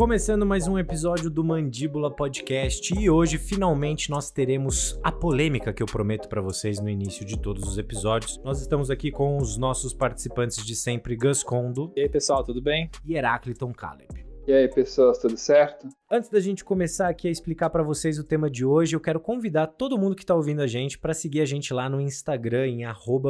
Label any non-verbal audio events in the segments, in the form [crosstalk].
Começando mais um episódio do Mandíbula Podcast e hoje finalmente nós teremos a polêmica que eu prometo para vocês no início de todos os episódios. Nós estamos aqui com os nossos participantes de sempre, Gus Condo. E aí pessoal, tudo bem? E Herácliton Caleb. E aí, pessoas, tudo certo? Antes da gente começar aqui a explicar para vocês o tema de hoje, eu quero convidar todo mundo que está ouvindo a gente para seguir a gente lá no Instagram em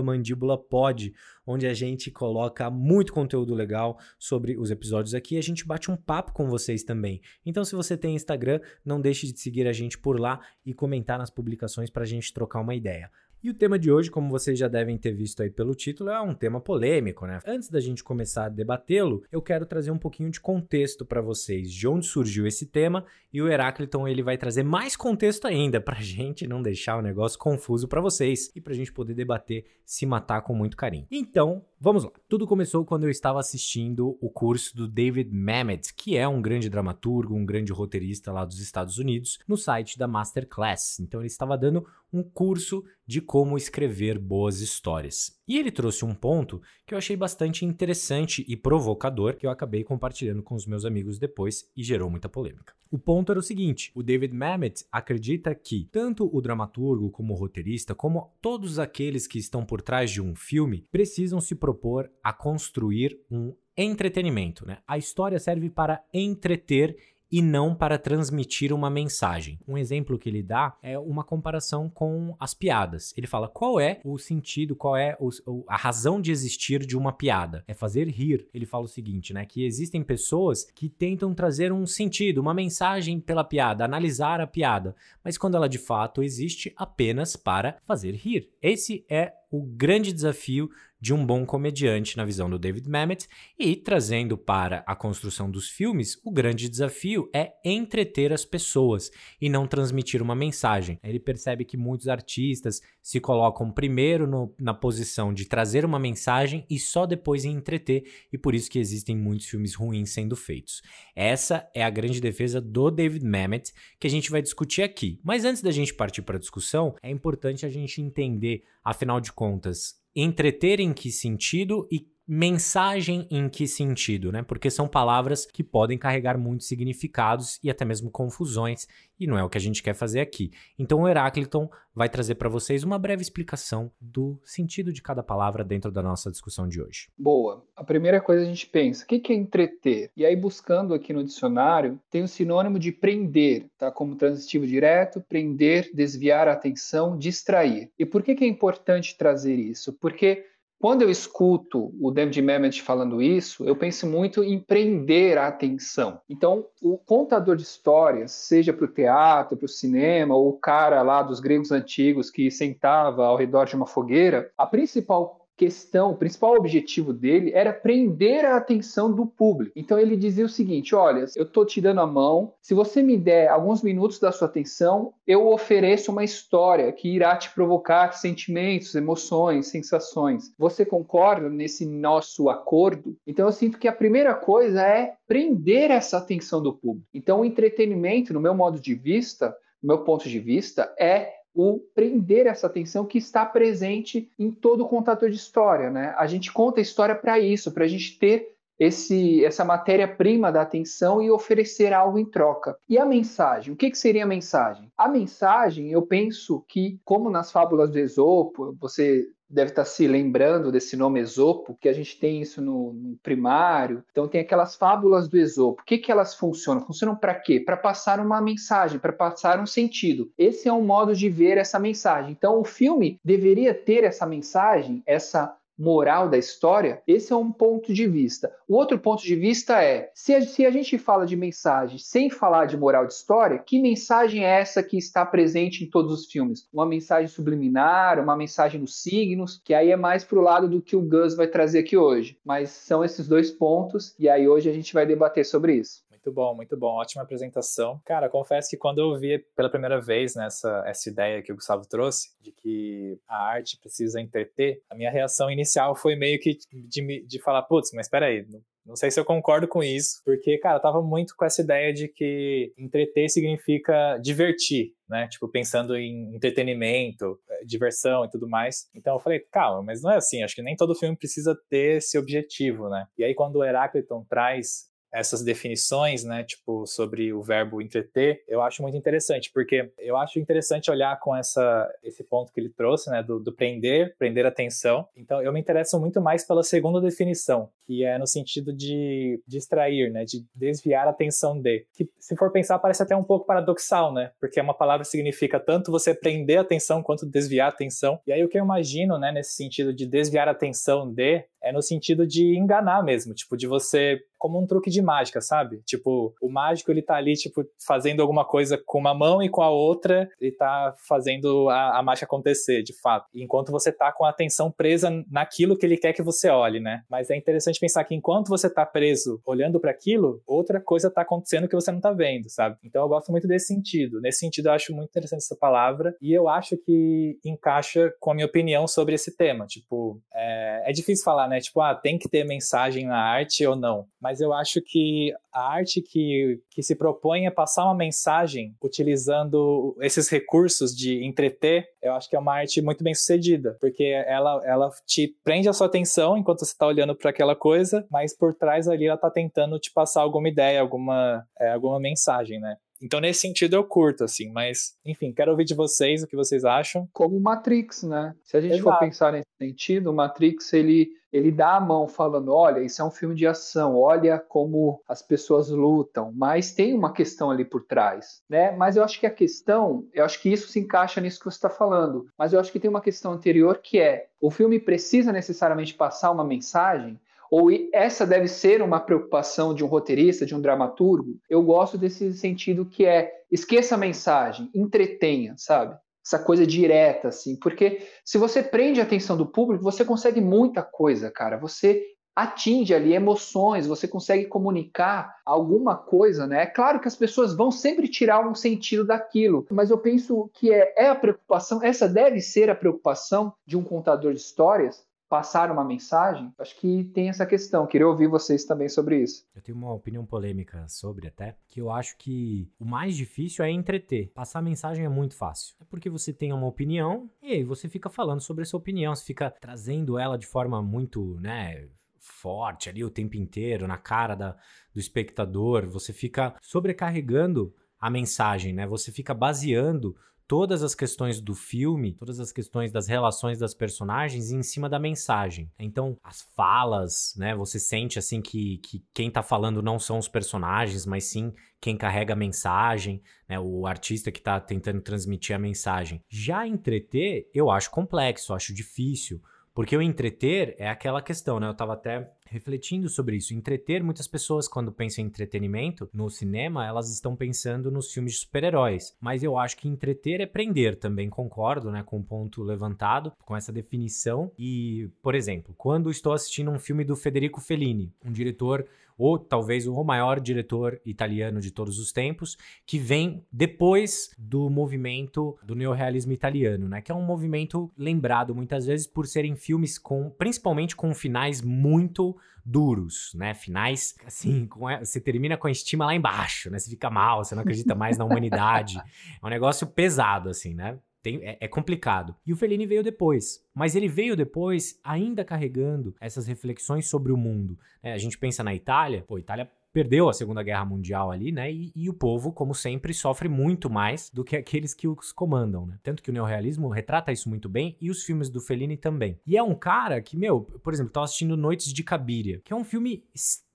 @mandíbulapod, onde a gente coloca muito conteúdo legal sobre os episódios aqui, e a gente bate um papo com vocês também. Então, se você tem Instagram, não deixe de seguir a gente por lá e comentar nas publicações para a gente trocar uma ideia. E o tema de hoje, como vocês já devem ter visto aí pelo título, é um tema polêmico, né? Antes da gente começar a debatê-lo, eu quero trazer um pouquinho de contexto para vocês, de onde surgiu esse tema, e o Herácliton ele vai trazer mais contexto ainda pra [laughs] gente não deixar o negócio confuso para vocês e pra gente poder debater, se matar com muito carinho. Então, Vamos lá. Tudo começou quando eu estava assistindo o curso do David Mamet, que é um grande dramaturgo, um grande roteirista lá dos Estados Unidos, no site da Masterclass. Então ele estava dando um curso de como escrever boas histórias. E ele trouxe um ponto que eu achei bastante interessante e provocador, que eu acabei compartilhando com os meus amigos depois e gerou muita polêmica. O ponto era o seguinte: o David Mamet acredita que tanto o dramaturgo como o roteirista, como todos aqueles que estão por trás de um filme, precisam se propor a construir um entretenimento. Né? A história serve para entreter e não para transmitir uma mensagem. Um exemplo que ele dá é uma comparação com as piadas. Ele fala qual é o sentido, qual é o, a razão de existir de uma piada. É fazer rir. Ele fala o seguinte, né? Que existem pessoas que tentam trazer um sentido, uma mensagem pela piada, analisar a piada, mas quando ela de fato existe apenas para fazer rir. Esse é o grande desafio de um bom comediante na visão do David Mamet e trazendo para a construção dos filmes, o grande desafio é entreter as pessoas e não transmitir uma mensagem. Ele percebe que muitos artistas se colocam primeiro no, na posição de trazer uma mensagem e só depois em entreter, e por isso que existem muitos filmes ruins sendo feitos. Essa é a grande defesa do David Mamet que a gente vai discutir aqui. Mas antes da gente partir para a discussão, é importante a gente entender, afinal de contas, entreter em que sentido e mensagem em que sentido, né? Porque são palavras que podem carregar muitos significados e até mesmo confusões, e não é o que a gente quer fazer aqui. Então o Herácliton vai trazer para vocês uma breve explicação do sentido de cada palavra dentro da nossa discussão de hoje. Boa. A primeira coisa a gente pensa, o que é entreter? E aí buscando aqui no dicionário, tem o sinônimo de prender, tá? Como transitivo direto, prender, desviar a atenção, distrair. E por que é importante trazer isso? Porque quando eu escuto o David Mamet falando isso, eu penso muito em prender a atenção. Então, o contador de histórias, seja para o teatro, para o cinema, ou o cara lá dos gregos antigos que sentava ao redor de uma fogueira, a principal questão, o principal objetivo dele era prender a atenção do público. Então ele dizia o seguinte: olha, eu estou te dando a mão, se você me der alguns minutos da sua atenção, eu ofereço uma história que irá te provocar sentimentos, emoções, sensações. Você concorda nesse nosso acordo? Então eu sinto que a primeira coisa é prender essa atenção do público. Então o entretenimento, no meu modo de vista, no meu ponto de vista, é o prender essa atenção que está presente em todo contador de história. Né? A gente conta a história para isso, para a gente ter esse, essa matéria-prima da atenção e oferecer algo em troca. E a mensagem? O que, que seria a mensagem? A mensagem, eu penso que, como nas fábulas do Esopo, você deve estar se lembrando desse nome Esopo, que a gente tem isso no, no primário. Então tem aquelas fábulas do Esopo. O que, que elas funcionam? Funcionam para quê? Para passar uma mensagem, para passar um sentido. Esse é um modo de ver essa mensagem. Então o filme deveria ter essa mensagem, essa moral da história, esse é um ponto de vista. O outro ponto de vista é: se a, se a gente fala de mensagem sem falar de moral de história, que mensagem é essa que está presente em todos os filmes? Uma mensagem subliminar, uma mensagem nos signos, que aí é mais pro lado do que o Gus vai trazer aqui hoje. Mas são esses dois pontos, e aí hoje a gente vai debater sobre isso. Muito bom, muito bom. Ótima apresentação. Cara, confesso que quando eu vi pela primeira vez nessa essa ideia que o Gustavo trouxe, de que a arte precisa entreter, a minha reação inicial foi meio que de, de falar, putz, mas espera aí, não sei se eu concordo com isso, porque, cara, eu tava muito com essa ideia de que entreter significa divertir, né? Tipo, pensando em entretenimento, eh, diversão e tudo mais. Então eu falei, calma, mas não é assim, acho que nem todo filme precisa ter esse objetivo, né? E aí quando o Heráclito traz essas definições, né, tipo, sobre o verbo entreter, eu acho muito interessante, porque eu acho interessante olhar com essa, esse ponto que ele trouxe, né, do, do prender, prender atenção. Então, eu me interesso muito mais pela segunda definição, que é no sentido de distrair, né, de desviar a atenção de. Que, se for pensar, parece até um pouco paradoxal, né, porque uma palavra significa tanto você prender a atenção quanto desviar a atenção. E aí, o que eu imagino, né, nesse sentido de desviar a atenção de, é no sentido de enganar mesmo, tipo, de você como um truque de mágica, sabe? Tipo, o mágico ele tá ali, tipo, fazendo alguma coisa com uma mão e com a outra, ele tá fazendo a, a mágica acontecer, de fato. Enquanto você tá com a atenção presa naquilo que ele quer que você olhe, né? Mas é interessante pensar que enquanto você tá preso olhando para aquilo, outra coisa tá acontecendo que você não tá vendo, sabe? Então eu gosto muito desse sentido. Nesse sentido, eu acho muito interessante essa palavra e eu acho que encaixa com a minha opinião sobre esse tema. Tipo, é, é difícil falar, né? Tipo, ah, tem que ter mensagem na arte ou não. Mas eu acho que a arte que, que se propõe a passar uma mensagem utilizando esses recursos de entreter, eu acho que é uma arte muito bem sucedida, porque ela, ela te prende a sua atenção enquanto você está olhando para aquela coisa, mas por trás ali ela está tentando te passar alguma ideia, alguma, é, alguma mensagem, né? Então, nesse sentido, eu curto, assim, mas, enfim, quero ouvir de vocês o que vocês acham. Como Matrix, né? Se a gente Exato. for pensar nesse sentido, o Matrix, ele, ele dá a mão falando: olha, isso é um filme de ação, olha como as pessoas lutam, mas tem uma questão ali por trás, né? Mas eu acho que a questão, eu acho que isso se encaixa nisso que você está falando, mas eu acho que tem uma questão anterior que é: o filme precisa necessariamente passar uma mensagem? Ou essa deve ser uma preocupação de um roteirista, de um dramaturgo? Eu gosto desse sentido que é esqueça a mensagem, entretenha, sabe? Essa coisa direta, assim. Porque se você prende a atenção do público, você consegue muita coisa, cara. Você atinge ali emoções, você consegue comunicar alguma coisa, né? É claro que as pessoas vão sempre tirar um sentido daquilo, mas eu penso que é, é a preocupação, essa deve ser a preocupação de um contador de histórias, passar uma mensagem, acho que tem essa questão. Queria ouvir vocês também sobre isso. Eu tenho uma opinião polêmica sobre até, que eu acho que o mais difícil é entreter. Passar mensagem é muito fácil. É porque você tem uma opinião e aí você fica falando sobre essa opinião, você fica trazendo ela de forma muito, né, forte ali o tempo inteiro na cara da, do espectador, você fica sobrecarregando a mensagem, né? Você fica baseando todas as questões do filme, todas as questões das relações das personagens em cima da mensagem. Então, as falas, né? Você sente assim que, que quem tá falando não são os personagens, mas sim quem carrega a mensagem, né? O artista que tá tentando transmitir a mensagem. Já entreter, eu acho complexo, acho difícil. Porque o entreter é aquela questão, né? Eu tava até refletindo sobre isso. Entreter, muitas pessoas, quando pensam em entretenimento no cinema, elas estão pensando nos filmes de super-heróis. Mas eu acho que entreter é prender também, concordo, né? Com o ponto levantado, com essa definição. E, por exemplo, quando estou assistindo um filme do Federico Fellini, um diretor ou talvez o maior diretor italiano de todos os tempos, que vem depois do movimento do neorrealismo italiano, né? Que é um movimento lembrado muitas vezes por serem filmes com, principalmente com finais muito duros, né? Finais, assim, com, você termina com a estima lá embaixo, né? Você fica mal, você não acredita mais na humanidade. [laughs] É um negócio pesado, assim, né? Tem, é, é, complicado. E o Fellini veio depois. Mas ele veio depois ainda carregando essas reflexões sobre o mundo. É, a gente pensa na Itália, pô, Itália perdeu a Segunda Guerra Mundial ali, né? E, e, o povo, como sempre, sofre muito mais do que aqueles que os comandam, né? Tanto que o neorrealismo retrata isso muito bem e os filmes do Fellini também. E é um cara que, meu, por exemplo, tava assistindo Noites de Cabiria, que é um filme extremamente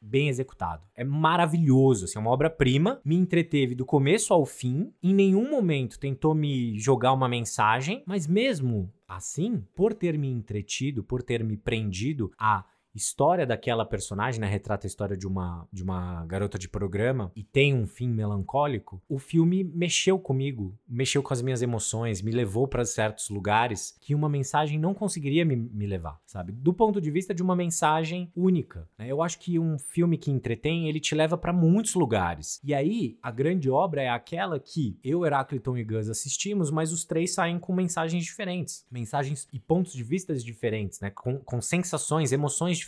bem executado. É maravilhoso, assim, é uma obra-prima. Me entreteve do começo ao fim. Em nenhum momento tentou me jogar uma mensagem, mas mesmo assim, por ter me entretido, por ter me prendido a história daquela personagem, né, retrata a história de uma, de uma garota de programa e tem um fim melancólico, o filme mexeu comigo, mexeu com as minhas emoções, me levou para certos lugares que uma mensagem não conseguiria me, me levar, sabe? Do ponto de vista de uma mensagem única. Né? Eu acho que um filme que entretém, ele te leva para muitos lugares. E aí, a grande obra é aquela que eu, Heráclito e Gus assistimos, mas os três saem com mensagens diferentes, mensagens e pontos de vista diferentes, né? Com, com sensações, emoções diferentes.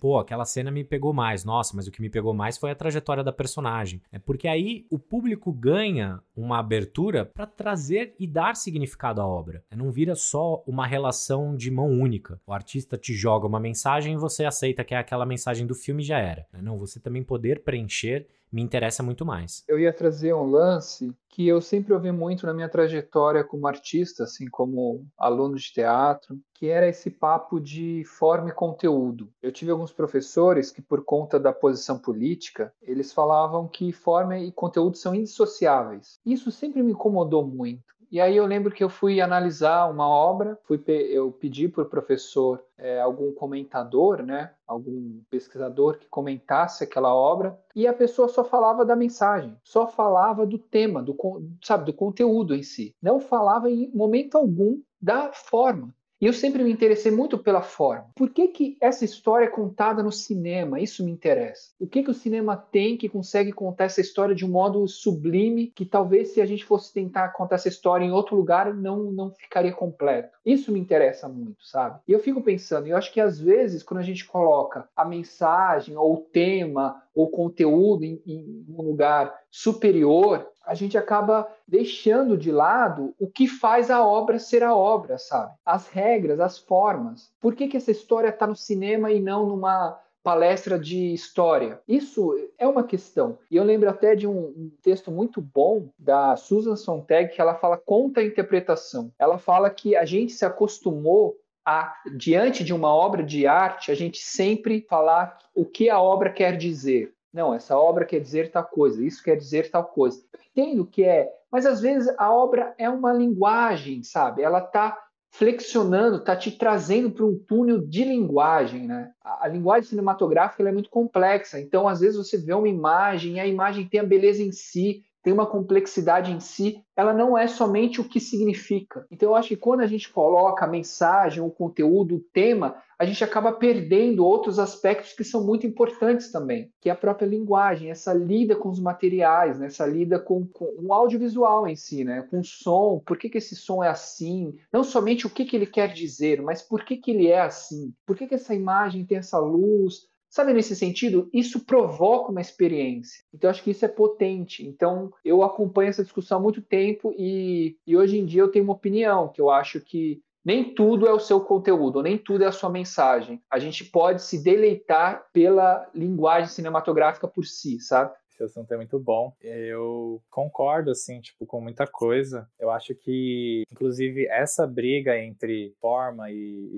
Pô, aquela cena me pegou mais. Nossa, mas o que me pegou mais foi a trajetória da personagem. É porque aí o público ganha uma abertura para trazer e dar significado à obra. Não vira só uma relação de mão única. O artista te joga uma mensagem e você aceita que é aquela mensagem do filme já era. Não, você também poder preencher me interessa muito mais. Eu ia trazer um lance que eu sempre ouvi muito na minha trajetória como artista, assim como aluno de teatro, que era esse papo de forma e conteúdo. Eu tive alguns professores que, por conta da posição política, eles falavam que forma e conteúdo são indissociáveis. Isso sempre me incomodou muito. E aí eu lembro que eu fui analisar uma obra, fui eu pedi para o professor é, algum comentador, né, algum pesquisador que comentasse aquela obra, e a pessoa só falava da mensagem, só falava do tema, do, sabe, do conteúdo em si. Não falava em momento algum da forma. E eu sempre me interessei muito pela forma. Por que, que essa história é contada no cinema? Isso me interessa. O que, que o cinema tem que consegue contar essa história de um modo sublime que talvez se a gente fosse tentar contar essa história em outro lugar não, não ficaria completo? Isso me interessa muito, sabe? E eu fico pensando, eu acho que às vezes quando a gente coloca a mensagem ou o tema ou conteúdo em, em um lugar superior, a gente acaba deixando de lado o que faz a obra ser a obra, sabe? As regras, as formas. Por que, que essa história está no cinema e não numa palestra de história? Isso é uma questão. E eu lembro até de um, um, texto muito bom da Susan Sontag que ela fala contra a interpretação. Ela fala que a gente se acostumou a, diante de uma obra de arte, a gente sempre falar o que a obra quer dizer. Não, essa obra quer dizer tal coisa, isso quer dizer tal coisa. Eu entendo que é, mas às vezes a obra é uma linguagem, sabe? Ela está flexionando, está te trazendo para um túnel de linguagem, né? A, a linguagem cinematográfica é muito complexa, então às vezes você vê uma imagem e a imagem tem a beleza em si, tem uma complexidade em si, ela não é somente o que significa. Então eu acho que quando a gente coloca a mensagem, o conteúdo, o tema, a gente acaba perdendo outros aspectos que são muito importantes também, que é a própria linguagem, essa lida com os materiais, né? essa lida com, com o audiovisual em si, né? com o som, por que, que esse som é assim, não somente o que, que ele quer dizer, mas por que, que ele é assim, por que, que essa imagem tem essa luz, Sabe, nesse sentido, isso provoca uma experiência. Então, acho que isso é potente. Então, eu acompanho essa discussão há muito tempo e, e hoje em dia eu tenho uma opinião, que eu acho que nem tudo é o seu conteúdo, nem tudo é a sua mensagem. A gente pode se deleitar pela linguagem cinematográfica por si, sabe? Esse assunto é muito bom. Eu concordo, assim, tipo, com muita coisa. Eu acho que, inclusive, essa briga entre forma e,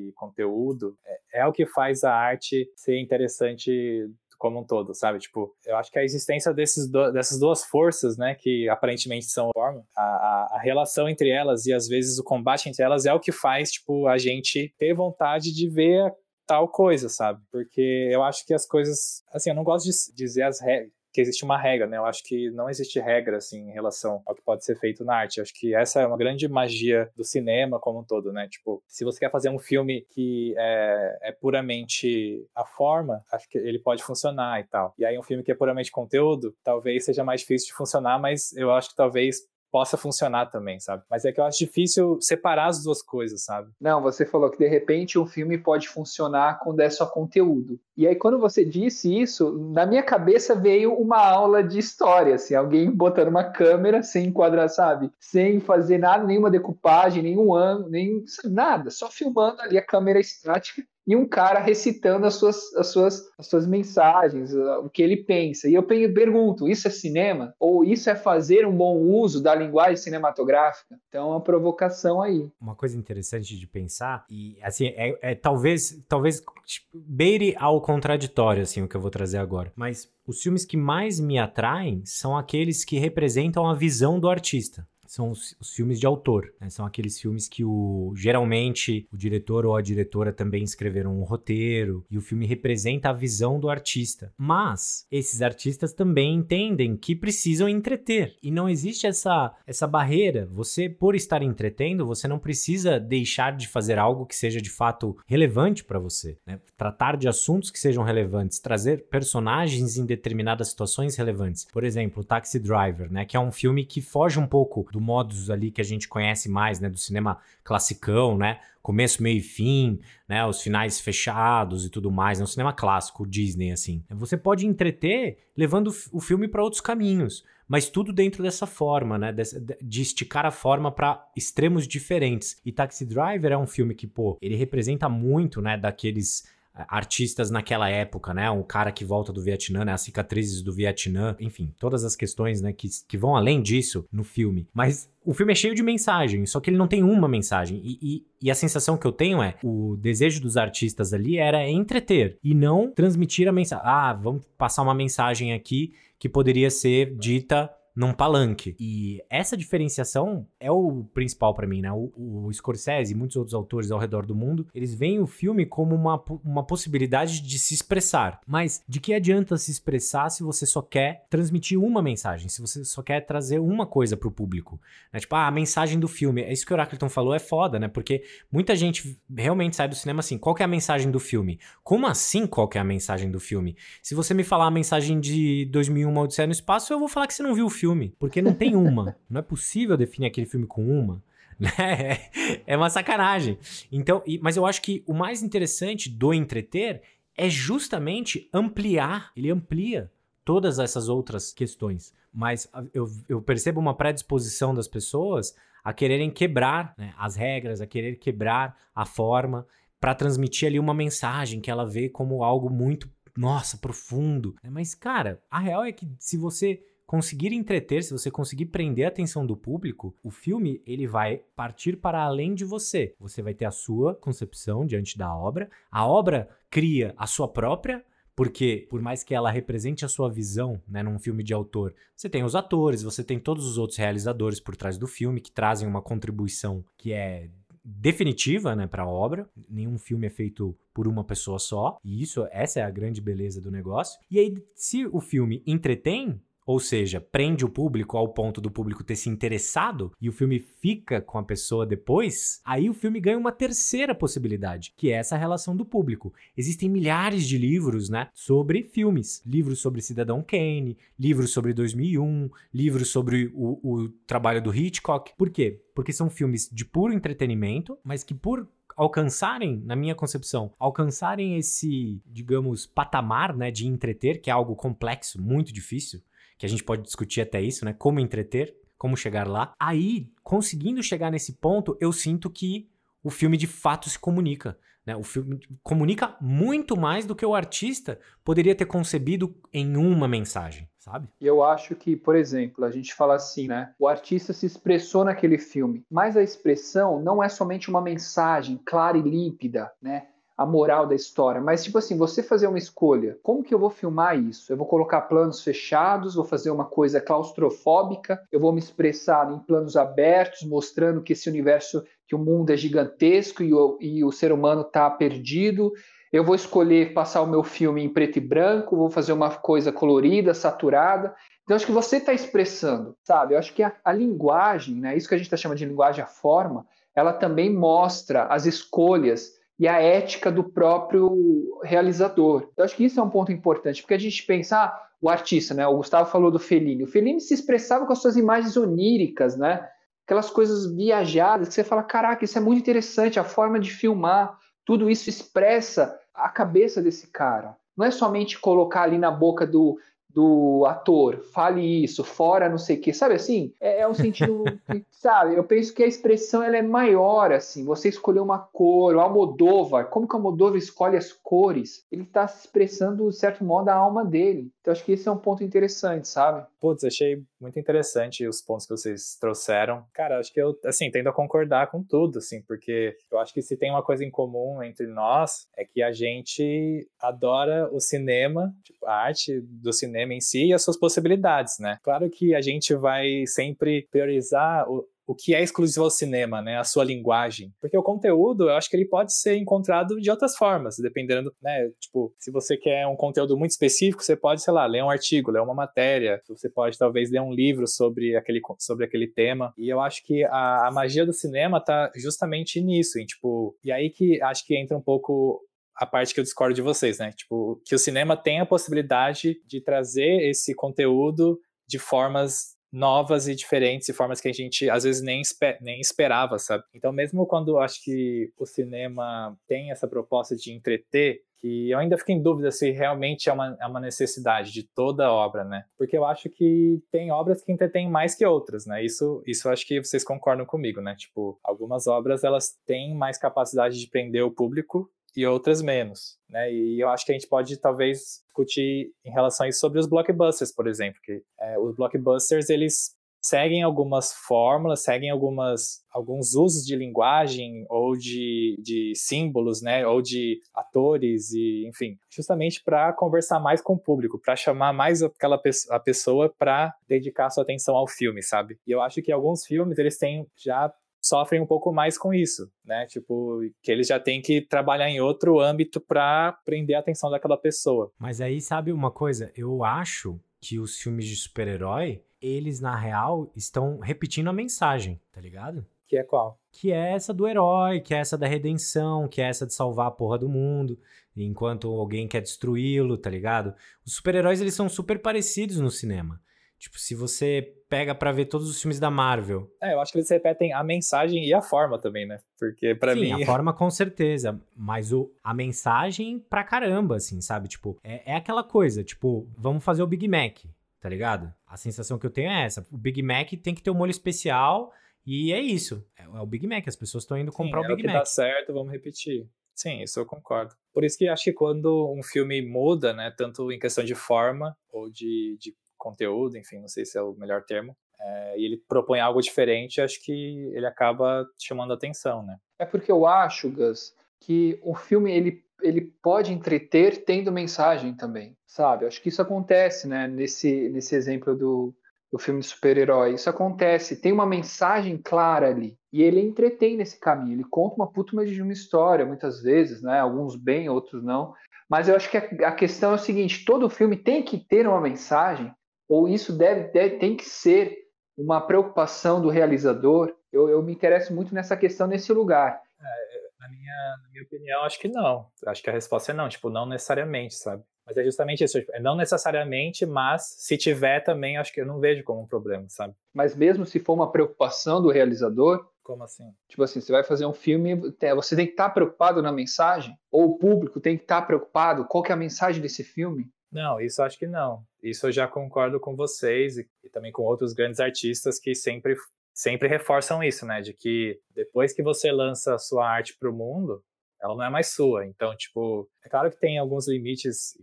e conteúdo é, é o que faz a arte ser interessante como um todo, sabe? Tipo, eu acho que a existência desses do, dessas duas forças, né, que aparentemente são forma, a, a, relação entre elas e às vezes o combate entre elas é o que faz, tipo, a gente ter vontade de ver tal coisa, sabe? Porque eu acho que as coisas, assim, eu não gosto de dizer as regras que existe uma regra, né? Eu acho que não existe regra, assim, em relação ao que pode ser feito na arte. Eu acho que essa é uma grande magia do cinema como um todo, né? Tipo, se você quer fazer um filme que é, é puramente a forma, acho que ele pode funcionar e tal. E aí um filme que é puramente conteúdo, talvez seja mais difícil de funcionar, mas eu acho que talvez possa funcionar também, sabe? Mas é que eu acho difícil separar as duas coisas, sabe? Não, você falou que de repente um filme pode funcionar quando é só conteúdo. E aí quando você disse isso, na minha cabeça veio uma aula de história, assim, alguém botando uma câmera sem enquadrar, sabe? Sem fazer nada, nenhuma decupagem, nenhum ângulo, nem nada, só filmando ali a câmera estática e um cara recitando as suas, as suas, as suas mensagens, o que ele pensa. E eu pergunto: isso é cinema? Ou isso é fazer um bom uso da linguagem cinematográfica? Então, é uma provocação aí. Uma coisa interessante de pensar, e assim, é, é talvez, talvez tipo, beire ao contraditório, assim, o que eu vou trazer agora. Mas os filmes que mais me atraem são aqueles que representam a visão do artista são os, os filmes de autor. Né? São aqueles filmes que o geralmente o diretor ou a diretora também escreveram um roteiro e o filme representa a visão do artista. Mas esses artistas também entendem que precisam entreter e não existe essa essa barreira. Você por estar entretendo, você não precisa deixar de fazer algo que seja de fato relevante para você. Né? Tratar de assuntos que sejam relevantes, trazer personagens em determinadas situações relevantes. Por exemplo, Taxi Driver, né? Que é um filme que foge um pouco do modus ali que a gente conhece mais, né? Do cinema classicão, né? Começo, meio e fim, né? Os finais fechados e tudo mais. É um cinema clássico, Disney, assim. Você pode entreter levando o filme para outros caminhos mas tudo dentro dessa forma, né? De, esticar a forma para extremos diferentes. E Taxi Driver é um filme que, pô, ele representa muito, né, daqueles artistas naquela época, né? Um cara que volta do Vietnã, né? As cicatrizes do Vietnã, enfim, todas as questões, né? Que, que vão além disso no filme. Mas o filme é cheio de mensagens, só que ele não tem uma mensagem. E, e, e, a sensação que eu tenho é: o desejo dos artistas ali era entreter e não transmitir a mensagem. Ah, vamos passar uma mensagem aqui que poderia ser dita num palanque. E essa diferenciação é o principal para mim, né? O, o Scorsese e muitos outros autores ao redor do mundo, eles veem o filme como uma, uma possibilidade de se expressar. Mas de que adianta se expressar se você só quer transmitir uma mensagem, se você só quer trazer uma coisa pro público? Né? Tipo, ah, a mensagem do filme. É isso que o Oracleton falou é foda, né? Porque muita gente realmente sai do cinema assim, qual que é a mensagem do filme? Como assim qual que é a mensagem do filme? Se você me falar a mensagem de 2001 Odisseia no Espaço, eu vou falar que você não viu o filme filme, porque não tem uma. [laughs] não é possível definir aquele filme com uma. [laughs] Né? É uma sacanagem. Então, e, mas eu acho que o mais interessante do entreter é justamente ampliar, ele amplia todas essas outras questões. Mas eu, eu percebo uma predisposição das pessoas a quererem quebrar né, as regras, a querer quebrar a forma para transmitir ali uma mensagem que ela vê como algo muito, nossa, profundo. Mas, cara, a real é que se você conseguir entreter, se você conseguir prender a atenção do público, o filme ele vai partir para além de você. Você vai ter a sua concepção diante da obra. A obra cria a sua própria porque, por mais que ela represente a sua visão né, num filme de autor, você tem os atores, você tem todos os outros realizadores por trás do filme que trazem uma contribuição que é definitiva né, para a obra. Nenhum filme é feito por uma pessoa só. E isso, essa é a grande beleza do negócio. E aí, se o filme entretém, ou seja, prende o público ao ponto do público ter se interessado e o filme fica com a pessoa depois, aí o filme ganha uma terceira possibilidade, que é essa relação do público. Existem milhares de livros, né, sobre filmes, livros sobre Cidadão Kane, livros sobre 2001, livros sobre o, o trabalho do Hitchcock. Por quê? Porque são filmes de puro entretenimento, mas que por alcançarem, na minha concepção, alcançarem esse, digamos, patamar, né, de entreter, que é algo complexo, muito difícil, que a gente pode discutir até isso, né? Como entreter, como chegar lá. Aí, conseguindo chegar nesse ponto, eu sinto que o filme de fato se comunica. Né? O filme comunica muito mais do que o artista poderia ter concebido em uma mensagem, sabe? Eu acho que, por exemplo, a gente fala assim, né? O artista se expressou naquele filme, mas a expressão não é somente uma mensagem clara e límpida, né? A moral da história, mas tipo assim, você fazer uma escolha, como que eu vou filmar isso? Eu vou colocar planos fechados, vou fazer uma coisa claustrofóbica, eu vou me expressar em planos abertos, mostrando que esse universo, que o mundo é gigantesco e o, e o ser humano está perdido. Eu vou escolher passar o meu filme em preto e branco, vou fazer uma coisa colorida, saturada. Então, acho que você está expressando, sabe? Eu acho que a, a linguagem, né, isso que a gente está chamando de linguagem, a forma, ela também mostra as escolhas e a ética do próprio realizador. Eu acho que isso é um ponto importante, porque a gente pensa, ah, o artista, né? O Gustavo falou do Fellini. O Fellini se expressava com as suas imagens oníricas, né? Aquelas coisas viajadas que você fala, caraca, isso é muito interessante, a forma de filmar, tudo isso expressa a cabeça desse cara. Não é somente colocar ali na boca do, do ator, fale isso, fora não sei o que, sabe assim? É, é um sentido, [laughs] que, sabe? Eu penso que a expressão ela é maior, assim. Você escolher uma cor, o Almodóvar, como que o Almodóvar escolhe as cores? Ele está se expressando, de certo modo, a alma dele. Então, acho que esse é um ponto interessante, sabe? Putz, achei muito interessante os pontos que vocês trouxeram. Cara, acho que eu, assim, tendo a concordar com tudo, assim, porque eu acho que se tem uma coisa em comum entre nós é que a gente adora o cinema, tipo, a arte do cinema em si e as suas possibilidades, né? Claro que a gente vai sempre priorizar o, o que é exclusivo ao cinema, né? A sua linguagem. Porque o conteúdo, eu acho que ele pode ser encontrado de outras formas, dependendo, né? Tipo, se você quer um conteúdo muito específico, você pode, sei lá, ler um artigo, ler uma matéria, você pode talvez ler um livro sobre aquele, sobre aquele tema. E eu acho que a, a magia do cinema tá justamente nisso, em, tipo, e aí que acho que entra um pouco a parte que eu discordo de vocês, né? Tipo, que o cinema tem a possibilidade de trazer esse conteúdo de formas novas e diferentes, e formas que a gente às vezes nem, esper nem esperava, sabe? Então, mesmo quando eu acho que o cinema tem essa proposta de entreter, que eu ainda fico em dúvida se realmente é uma, é uma necessidade de toda obra, né? Porque eu acho que tem obras que entretêm mais que outras, né? Isso, isso eu acho que vocês concordam comigo, né? Tipo, algumas obras elas têm mais capacidade de prender o público e outras menos, né? E eu acho que a gente pode talvez discutir em relação a isso sobre os blockbusters, por exemplo, que é, os blockbusters eles seguem algumas fórmulas, seguem algumas, alguns usos de linguagem ou de, de símbolos, né, ou de atores e, enfim, justamente para conversar mais com o público, para chamar mais aquela pe a pessoa para dedicar sua atenção ao filme, sabe? E eu acho que alguns filmes eles têm já sofrem um pouco mais com isso, né? Tipo, que eles já têm que trabalhar em outro âmbito para prender a atenção daquela pessoa. Mas aí, sabe uma coisa? Eu acho que os filmes de super-herói, eles, na real, estão repetindo a mensagem, tá ligado? Que é qual? Que é essa do herói, que é essa da redenção, que é essa de salvar a porra do mundo, enquanto alguém quer destruí-lo, tá ligado? Os super-heróis, eles são super parecidos no cinema. Tipo, se você pega para ver todos os filmes da Marvel. É, eu acho que eles repetem a mensagem e a forma também, né? Porque para mim. A [laughs] forma com certeza. Mas o, a mensagem pra caramba, assim, sabe? Tipo, é, é aquela coisa, tipo, vamos fazer o Big Mac, tá ligado? A sensação que eu tenho é essa. O Big Mac tem que ter um molho especial e é isso. É, é o Big Mac, as pessoas estão indo comprar Sim, o Big é o que Mac. dá certo, vamos repetir. Sim, isso eu concordo. Por isso que acho que quando um filme muda, né, tanto em questão de forma ou de, de conteúdo, enfim, não sei se é o melhor termo, é, e ele propõe algo diferente, acho que ele acaba chamando atenção, né? É porque eu acho, Gus, que o filme ele, ele pode entreter tendo mensagem também, sabe? Acho que isso acontece, né? Nesse, nesse exemplo do, do filme de super-herói. Isso acontece, tem uma mensagem clara ali. E ele entretém nesse caminho. Ele conta uma puta de uma história, muitas vezes, né? Alguns bem, outros não. Mas eu acho que a, a questão é o seguinte: todo filme tem que ter uma mensagem ou isso deve, deve tem que ser uma preocupação do realizador? Eu, eu me interesso muito nessa questão nesse lugar. É, na, minha, na minha opinião, acho que não. Acho que a resposta é não, tipo, não necessariamente, sabe? Mas é justamente isso, tipo, é não necessariamente, mas se tiver também, acho que eu não vejo como um problema, sabe? Mas mesmo se for uma preocupação do realizador, como assim? Tipo assim, você vai fazer um filme, você tem que estar preocupado na mensagem? Ou o público tem que estar preocupado? Qual que é a mensagem desse filme? Não, isso acho que não. Isso eu já concordo com vocês e, e também com outros grandes artistas que sempre, sempre reforçam isso, né? De que depois que você lança a sua arte para o mundo, ela não é mais sua. Então, tipo, é claro que tem alguns limites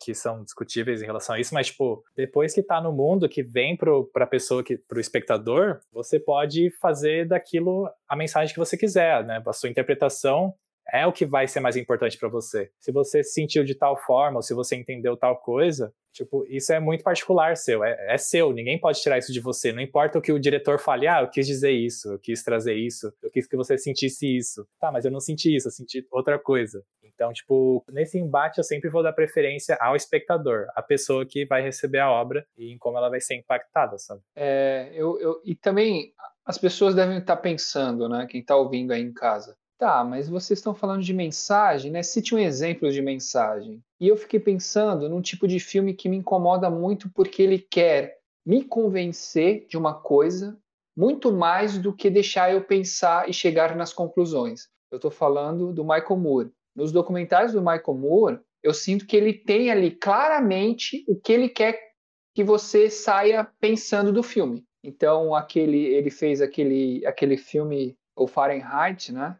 que são discutíveis em relação a isso, mas, tipo, depois que tá no mundo, que vem pro, pra pessoa, que, pro espectador, você pode fazer daquilo a mensagem que você quiser, né? A sua interpretação é o que vai ser mais importante para você. Se você se sentiu de tal forma, ou se você entendeu tal coisa, tipo, isso é muito particular seu, é, é, seu, ninguém pode tirar isso de você. Não importa o que o diretor fale, ah, eu quis dizer isso, eu quis trazer isso, eu quis que você sentisse isso. Tá, mas eu não senti isso, eu senti outra coisa. Então, tipo, nesse embate eu sempre vou dar preferência ao espectador, a pessoa que vai receber a obra e em como ela vai ser impactada, sabe? É, eu, eu, e também as pessoas devem estar pensando, né, quem está ouvindo aí em casa, Tá, mas vocês estão falando de mensagem, né? Cite um exemplo de mensagem. E eu fiquei pensando num tipo de filme que me incomoda muito porque ele quer me convencer de uma coisa muito mais do que deixar eu pensar e chegar nas conclusões. Eu estou falando do Michael Moore. Nos documentários do Michael Moore, eu sinto que ele tem ali claramente o que ele quer que você saia pensando do filme. Então, aquele, ele fez aquele, aquele filme, o Fahrenheit, né?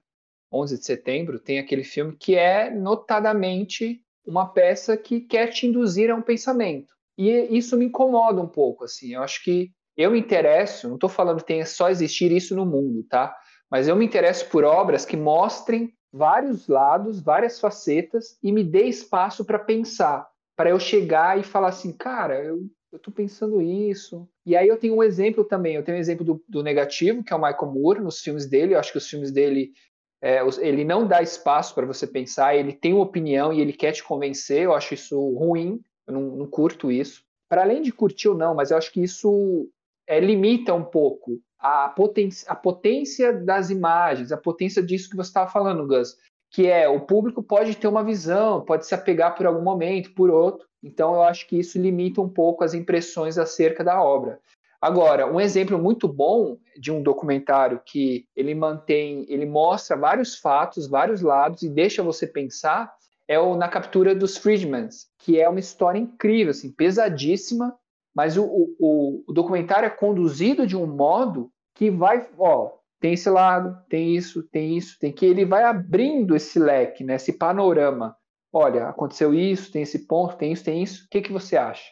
11 de setembro, tem aquele filme que é notadamente uma peça que quer te induzir a um pensamento. E isso me incomoda um pouco, assim. Eu acho que eu me interesso, não estou falando que tenha só existir isso no mundo, tá? Mas eu me interesso por obras que mostrem vários lados, várias facetas e me dê espaço para pensar, para eu chegar e falar assim, cara, eu tô pensando isso. E aí eu tenho um exemplo também, eu tenho um exemplo do, do negativo, que é o Michael Moore, nos filmes dele, eu acho que os filmes dele é, ele não dá espaço para você pensar, ele tem uma opinião e ele quer te convencer. Eu acho isso ruim, eu não, não curto isso. Para além de curtir ou não, mas eu acho que isso é, limita um pouco a, potência, a potência das imagens, a potência disso que você estava falando, Gus, que é o público pode ter uma visão, pode se apegar por algum momento, por outro. Então eu acho que isso limita um pouco as impressões acerca da obra. Agora, um exemplo muito bom de um documentário que ele mantém, ele mostra vários fatos, vários lados e deixa você pensar, é o Na Captura dos Friedmans, que é uma história incrível, assim, pesadíssima, mas o, o, o documentário é conduzido de um modo que vai, ó, tem esse lado, tem isso, tem isso, tem que ele vai abrindo esse leque, né, esse panorama. Olha, aconteceu isso, tem esse ponto, tem isso, tem isso. O que, que você acha?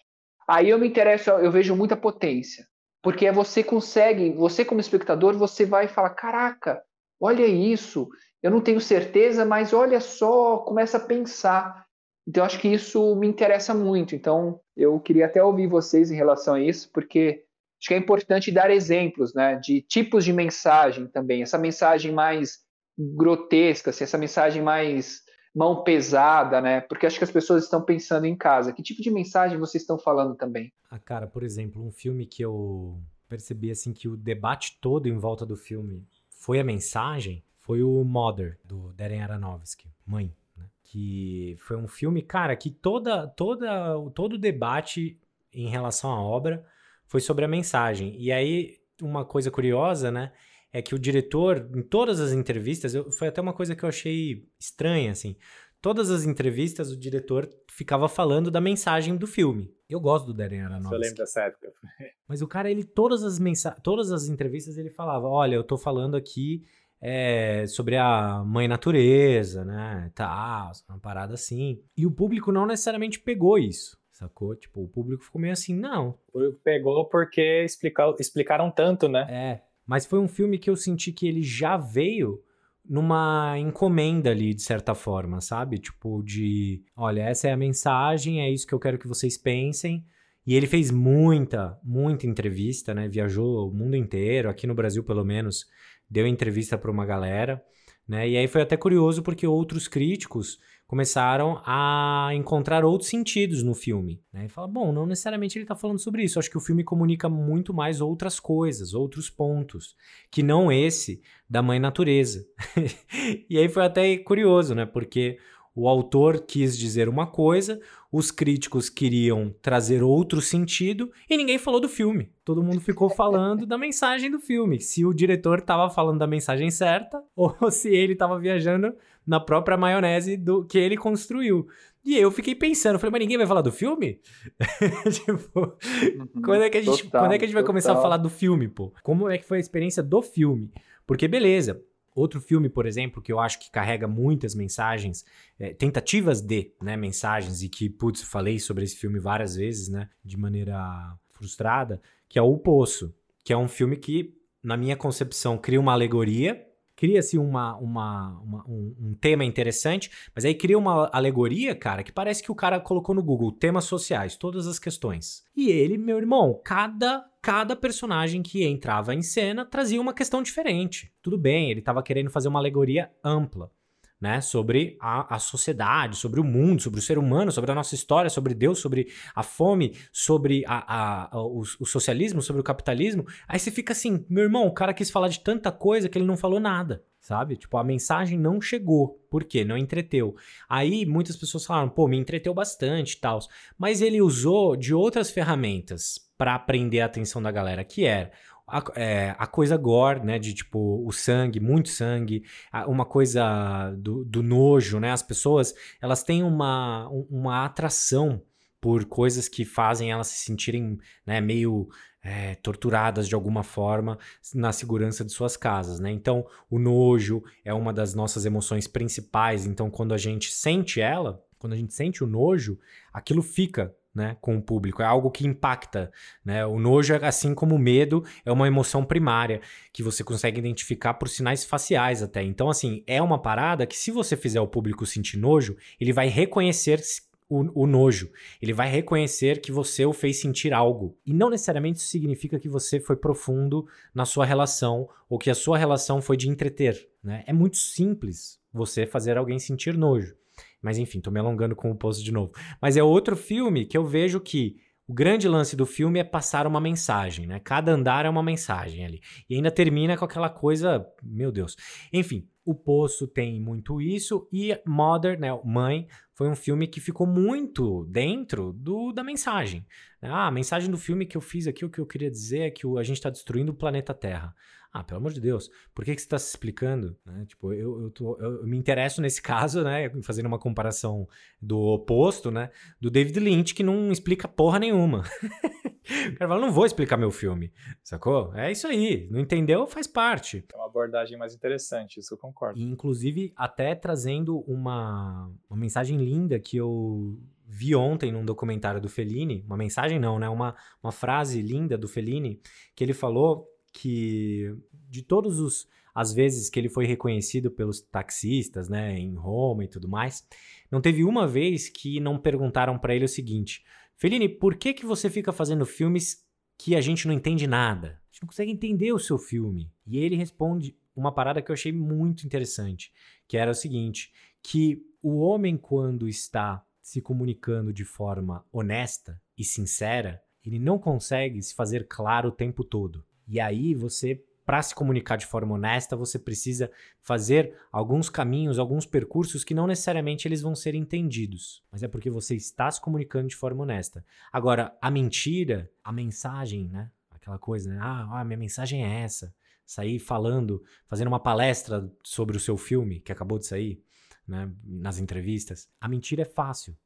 Aí eu me interesso, eu vejo muita potência, porque você consegue, você como espectador, você vai falar, caraca, olha isso, eu não tenho certeza, mas olha só, começa a pensar. Então acho que isso me interessa muito. Então eu queria até ouvir vocês em relação a isso, porque acho que é importante dar exemplos, né, de tipos de mensagem também. Essa mensagem mais grotesca, assim, essa mensagem mais mão pesada, né? Porque acho que as pessoas estão pensando em casa. Que tipo de mensagem vocês estão falando também? Ah, cara, por exemplo, um filme que eu percebi assim que o debate todo em volta do filme foi a mensagem, foi o Mother do Darren Aronofsky, Mãe, né? que foi um filme, cara, que toda toda todo o debate em relação à obra foi sobre a mensagem. E aí, uma coisa curiosa, né? É que o diretor, em todas as entrevistas, eu, foi até uma coisa que eu achei estranha, assim. Todas as entrevistas, o diretor ficava falando da mensagem do filme. Eu gosto do Darren Aronofsky. Eu lembro dessa época. [laughs] Mas o cara, ele, todas as, mensa todas as entrevistas, ele falava: Olha, eu tô falando aqui é, sobre a mãe natureza, né? Tá, uma parada assim. E o público não necessariamente pegou isso. Sacou? Tipo, o público ficou meio assim, não. O público pegou porque explica, explicaram tanto, né? É. Mas foi um filme que eu senti que ele já veio numa encomenda ali, de certa forma, sabe? Tipo, de olha, essa é a mensagem, é isso que eu quero que vocês pensem. E ele fez muita, muita entrevista, né? Viajou o mundo inteiro, aqui no Brasil pelo menos, deu entrevista para uma galera, né? E aí foi até curioso porque outros críticos começaram a encontrar outros sentidos no filme. Né? E fala, bom, não necessariamente ele está falando sobre isso. Acho que o filme comunica muito mais outras coisas, outros pontos, que não esse da mãe natureza. [laughs] e aí foi até curioso, né? Porque o autor quis dizer uma coisa, os críticos queriam trazer outro sentido e ninguém falou do filme. Todo mundo ficou falando da mensagem do filme, se o diretor estava falando da mensagem certa [laughs] ou se ele estava viajando na própria maionese do que ele construiu. E eu fiquei pensando, falei, mas ninguém vai falar do filme? [laughs] tipo, uhum, quando é que a gente, total, quando é que a gente vai total. começar a falar do filme, pô? Como é que foi a experiência do filme? Porque beleza, Outro filme, por exemplo, que eu acho que carrega muitas mensagens, é, tentativas de né, mensagens, e que, putz, falei sobre esse filme várias vezes, né, de maneira frustrada, que é O Poço, que é um filme que, na minha concepção, cria uma alegoria cria-se uma, uma, uma um, um, tema interessante, mas aí cria uma alegoria, cara, que parece que o cara colocou no Google temas sociais, todas as questões. E ele, meu irmão, cada cada personagem que entrava em cena trazia uma questão diferente. Tudo bem, ele estava querendo fazer uma alegoria ampla né, sobre a, a sociedade, sobre o mundo, sobre o ser humano, sobre a nossa história, sobre Deus, sobre a fome, sobre a, a, o, o, socialismo, sobre o capitalismo. Aí você fica assim, meu irmão, o cara quis falar de tanta coisa que ele não falou nada, sabe? Tipo, a mensagem não chegou. Por quê? Não entreteu. Aí muitas pessoas falaram, pô, me entreteu bastante e tal. Mas ele usou de outras ferramentas para prender a atenção da galera, que era a, é, a, coisa gore, né? De tipo, o sangue, muito sangue, uma coisa do, do nojo, né? As pessoas, elas têm uma, uma atração por coisas que fazem elas se sentirem né, meio é, torturadas de alguma forma na segurança de suas casas, né? Então, o nojo é uma das nossas emoções principais. Então, quando a gente sente ela, quando a gente sente o nojo, aquilo fica né, com o público, é algo que impacta, né? O nojo, assim como o medo, é uma emoção primária que você consegue identificar por sinais faciais até. Então, assim, é uma parada que se você fizer o público sentir nojo, ele vai reconhecer o, o, nojo. Ele vai reconhecer que você o fez sentir algo. E não necessariamente isso significa que você foi profundo na sua relação ou que a sua relação foi de entreter. Né? É muito simples você fazer alguém sentir nojo. Mas enfim, tô me alongando com o posto de novo. Mas é outro filme que eu vejo que o grande lance do filme é passar uma mensagem, né? Cada andar é uma mensagem ali. E ainda termina com aquela coisa, meu Deus. Enfim, O Poço tem muito isso e Mother, né, Mãe, foi um filme que ficou muito dentro do, da mensagem. Ah, a mensagem do filme que eu fiz aqui, o que eu queria dizer é que a gente está destruindo o planeta Terra. Ah, pelo amor de Deus, por que, que você está se explicando? Né? Tipo, eu, eu, tô, eu, me interesso nesse [laughs] caso, né? Fazendo uma comparação do oposto, né? Do David Lynch, que não explica porra nenhuma. [laughs] o cara fala, não vou explicar meu filme, sacou? É isso aí, não entendeu, faz parte. É uma abordagem mais interessante, isso eu concordo. E, inclusive, até trazendo uma, uma mensagem linda que eu vi ontem num documentário do Fellini, uma mensagem não, né? Uma, uma frase linda do Fellini, que ele falou que de todos os as vezes que ele foi reconhecido pelos taxistas, né, em Roma e tudo mais, não teve uma vez que não perguntaram para ele o seguinte: Fellini, por que que você fica fazendo filmes que a gente não entende nada? A gente não consegue entender o seu filme. E ele responde uma parada que eu achei muito interessante, que era o seguinte, que o homem quando está se comunicando de forma honesta e sincera, ele não consegue se fazer claro o tempo todo. E aí você, para se comunicar de forma honesta, você precisa fazer alguns caminhos, alguns percursos que não necessariamente eles vão ser entendidos, mas é porque você está se comunicando de forma honesta. Agora, a mentira, a mensagem, né? Aquela coisa, né? Ah, ah minha mensagem é essa. Sair falando, fazendo uma palestra sobre o seu filme que acabou de sair, né? Nas entrevistas. A mentira é fácil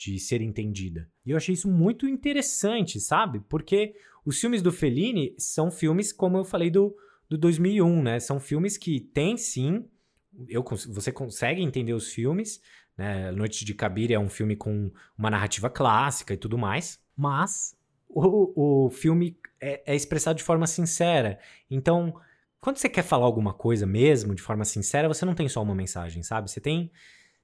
de ser entendida. E eu achei isso muito interessante, sabe? Porque os filmes do Fellini são filmes, como eu falei, do, do 2001, né? São filmes que tem sim, eu, você consegue entender os filmes, né? Noite de Cabiria é um filme com uma narrativa clássica e tudo mais, mas o, o filme é, é expressado de forma sincera. Então, quando você quer falar alguma coisa mesmo, de forma sincera, você não tem só uma mensagem, sabe? Você tem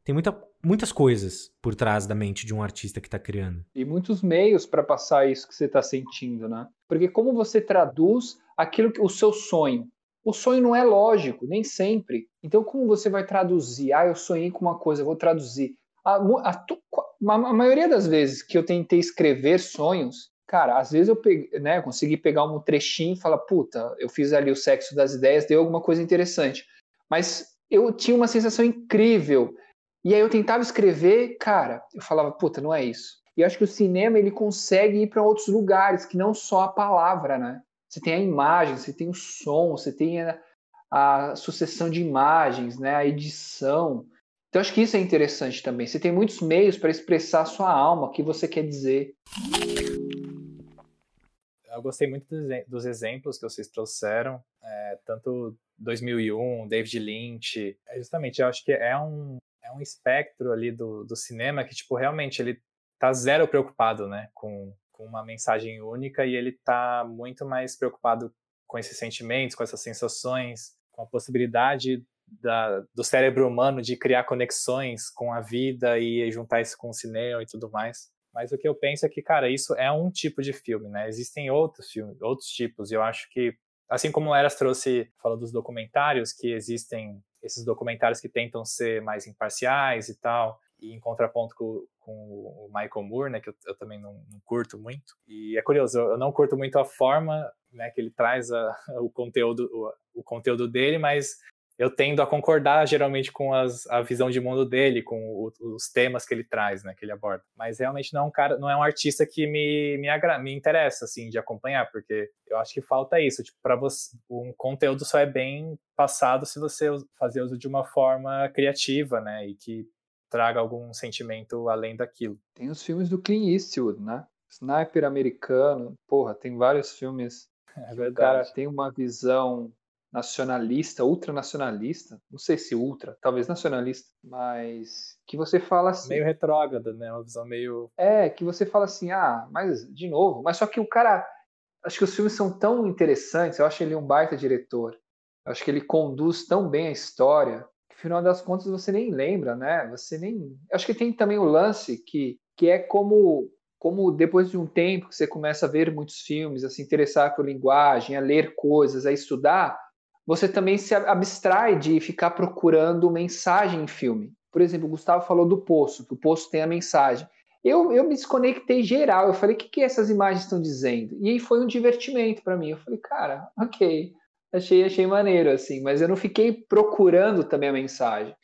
tem muita, muitas coisas por trás da mente de um artista que está criando. E muitos meios para passar isso que você está sentindo, né? Porque como você traduz aquilo que o seu sonho? O sonho não é lógico, nem sempre. Então, como você vai traduzir? Ah, eu sonhei com uma coisa, vou traduzir. A, a, a, a maioria das vezes que eu tentei escrever sonhos, cara, às vezes eu peguei, né, consegui pegar um trechinho e falar, puta, eu fiz ali o sexo das ideias, deu alguma coisa interessante. Mas eu tinha uma sensação incrível e aí eu tentava escrever, cara, eu falava, puta, não é isso. E eu acho que o cinema ele consegue ir para outros lugares que não só a palavra, né? Você tem a imagem, você tem o som, você tem a, a sucessão de imagens, né? A edição. Então acho que isso é interessante também. Você tem muitos meios para expressar a sua alma, o que você quer dizer. Eu gostei muito dos exemplos que vocês trouxeram, é, tanto 2001, David Lynch. É justamente, eu acho que é um, é um espectro ali do, do cinema que, tipo, realmente ele tá zero preocupado, né, com, com uma mensagem única e ele tá muito mais preocupado com esses sentimentos, com essas sensações, com a possibilidade da, do cérebro humano de criar conexões com a vida e juntar isso com o cinema e tudo mais. Mas o que eu penso é que, cara, isso é um tipo de filme, né? Existem outros filmes, outros tipos, e eu acho que, assim como o Eras trouxe, falou dos documentários, que existem esses documentários que tentam ser mais imparciais e tal, e em contraponto com, com o Michael Moore, né, que eu, eu também não, não, curto muito. E é curioso, eu, não curto muito a forma né, que ele traz a, [laughs] o, conteúdo, o, o conteúdo dele, mas eu tendo a concordar geralmente com as, a visão de mundo dele, com o, os temas que ele traz, né, que ele aborda. Mas realmente não é um cara, não é um artista que me me, agra, me interessa assim de acompanhar, porque eu acho que falta isso, tipo, para você um conteúdo só é bem passado se você fazer uso de uma forma criativa, né, e que traga algum sentimento além daquilo. Tem os filmes do Clint Eastwood, né? Sniper americano, porra, tem vários filmes. É verdade. O cara tem uma visão nacionalista, ultranacionalista, não sei se ultra, talvez nacionalista, mas que você fala assim. Meio retrógrada, né? Uma visão meio. É, que você fala assim, ah, mas de novo, mas só que o cara. Acho que os filmes são tão interessantes, eu acho ele um baita diretor. Eu acho que ele conduz tão bem a história, que no final das contas você nem lembra, né? Você nem. Eu acho que tem também o lance que, que é como como depois de um tempo que você começa a ver muitos filmes, a se interessar por linguagem, a ler coisas, a estudar, você também se abstrai de ficar procurando mensagem em filme. Por exemplo, o Gustavo falou do poço, que o poço tem a mensagem. Eu, eu me desconectei geral, eu falei, o que, que essas imagens estão dizendo? E foi um divertimento para mim. Eu falei, cara, ok, achei, achei maneiro, assim, mas eu não fiquei procurando também a mensagem.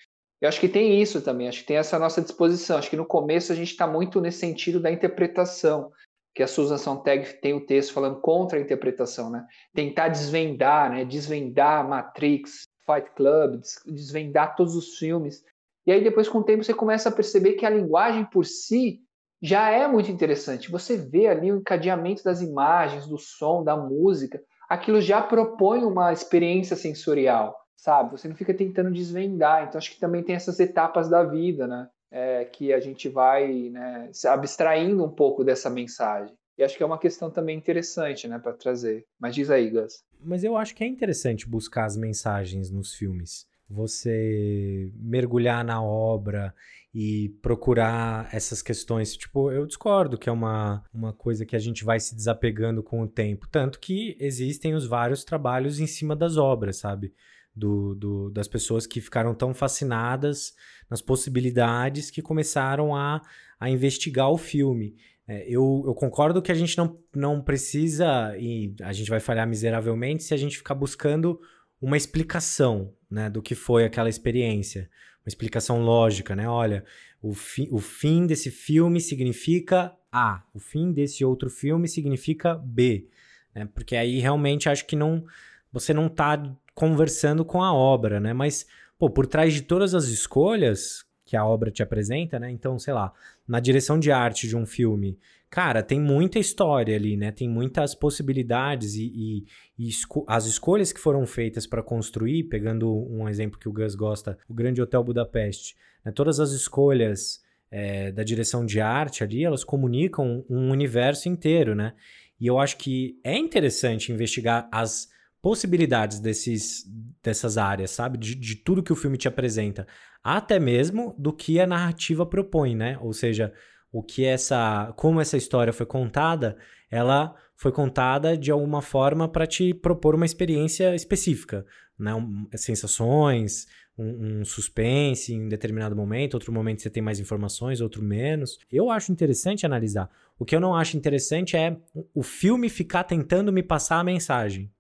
Eu acho que tem isso também, acho que tem essa nossa disposição. Acho que no começo a gente está muito nesse sentido da interpretação, que a Susan Sontag tem o texto falando contra a interpretação, né? Tentar desvendar, né? Desvendar Matrix, Fight Club, desvendar todos os filmes. E aí depois com o tempo você começa a perceber que a linguagem por si já é muito interessante. Você vê ali o encadeamento das imagens, do som, da música, aquilo já propõe uma experiência sensorial sabe? Você não fica tentando desvendar. Então, acho que também tem essas etapas da vida, né? É, que a gente vai né, se abstraindo um pouco dessa mensagem. E acho que é uma questão também interessante, né, para trazer. Mas diz aí, Gus. Mas eu acho que é interessante buscar as mensagens nos filmes. Você mergulhar na obra e procurar essas questões. Tipo, eu discordo que é uma, uma coisa que a gente vai se desapegando com o tempo. Tanto que existem os vários trabalhos em cima das obras, sabe? Do, do, das pessoas que ficaram tão fascinadas nas possibilidades que começaram a, a investigar o filme. É, eu, eu, concordo que a gente não, não precisa, e a gente vai falhar miseravelmente se a gente ficar buscando uma explicação né, do que foi aquela experiência. Uma explicação lógica, né? Olha, o, fi, o fim desse filme significa A, o fim desse outro filme significa B. Né? Porque aí realmente acho que não você não está conversando com a obra, né? Mas, pô, por trás de todas as escolhas que a obra te apresenta, né? Então, sei lá, na direção de arte de um filme, cara, tem muita história ali, né? Tem muitas possibilidades e, e, e esco as escolhas que foram feitas para construir, pegando um exemplo que o Gus gosta, o Grande Hotel Budapeste, né? todas as escolhas é, da direção de arte ali, elas comunicam um universo inteiro, né? E eu acho que é interessante investigar as possibilidades desses, dessas áreas, sabe? De, de tudo que o filme te apresenta. Até mesmo do que a narrativa propõe, né? Ou seja, o que essa. Como essa história foi contada, ela foi contada de alguma forma para te propor uma experiência específica, né? Um, sensações, um, um, suspense em determinado momento, outro momento você tem mais informações, outro menos. Eu acho interessante analisar. O que eu não acho interessante é o filme ficar tentando me passar a mensagem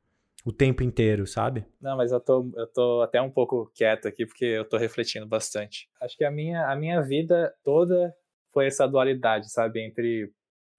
o tempo inteiro, sabe? Não, mas eu tô, eu tô até um pouco quieto aqui porque eu tô refletindo bastante. Acho que a minha, a minha vida toda foi essa dualidade, sabe? Entre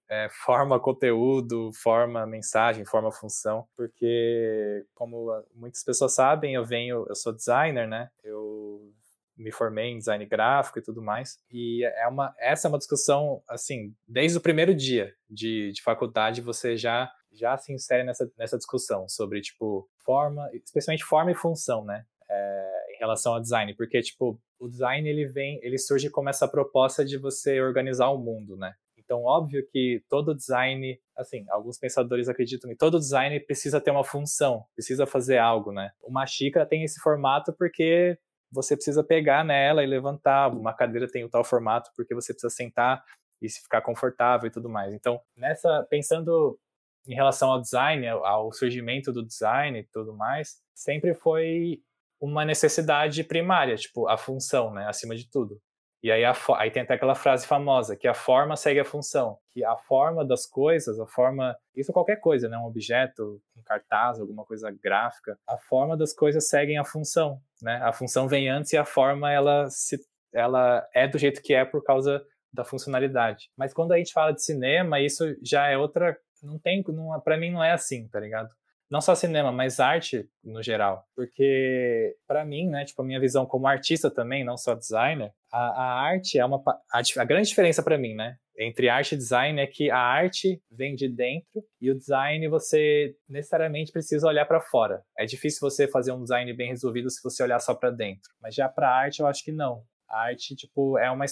é, forma conteúdo, forma mensagem, forma função, porque como muitas pessoas sabem, eu venho, eu sou designer, né? Eu me formei em design gráfico e tudo mais. E é uma, essa é uma discussão, assim, desde o primeiro dia de, de faculdade, você já já se insere nessa, nessa discussão sobre, tipo, forma, especialmente forma e função, né? É, em relação ao design, porque, tipo, o design, ele vem, ele surge como essa proposta de você organizar o mundo, né? Então, óbvio que todo design, assim, alguns pensadores acreditam que todo design precisa ter uma função, precisa fazer algo, né? Uma xícara tem esse formato porque você precisa pegar nela e levantar, uma cadeira tem o tal formato porque você precisa sentar e se ficar confortável e tudo mais. Então, nessa pensando em relação ao design, ao surgimento do design e tudo mais, sempre foi uma necessidade primária, tipo, a função, né, acima de tudo. E aí, a, aí tem até aquela frase famosa, que a forma segue a função, que a forma das coisas, a forma, isso é qualquer coisa, né, um objeto, um cartaz, alguma coisa gráfica, a forma das coisas seguem a função, né, a função vem antes e a forma, ela, se, ela é do jeito que é por causa da funcionalidade. Mas quando a gente fala de cinema, isso já é outra não tem, não, para mim não é assim, tá ligado? Não só cinema, mas arte no geral. Porque, para mim, né, tipo, a minha visão como artista também, não só designer, a, a arte é uma. A, a grande diferença para mim, né, entre arte e design é que a arte vem de dentro e o design você necessariamente precisa olhar para fora. É difícil você fazer um design bem resolvido se você olhar só para dentro. Mas já para arte eu acho que não. A arte tipo é uma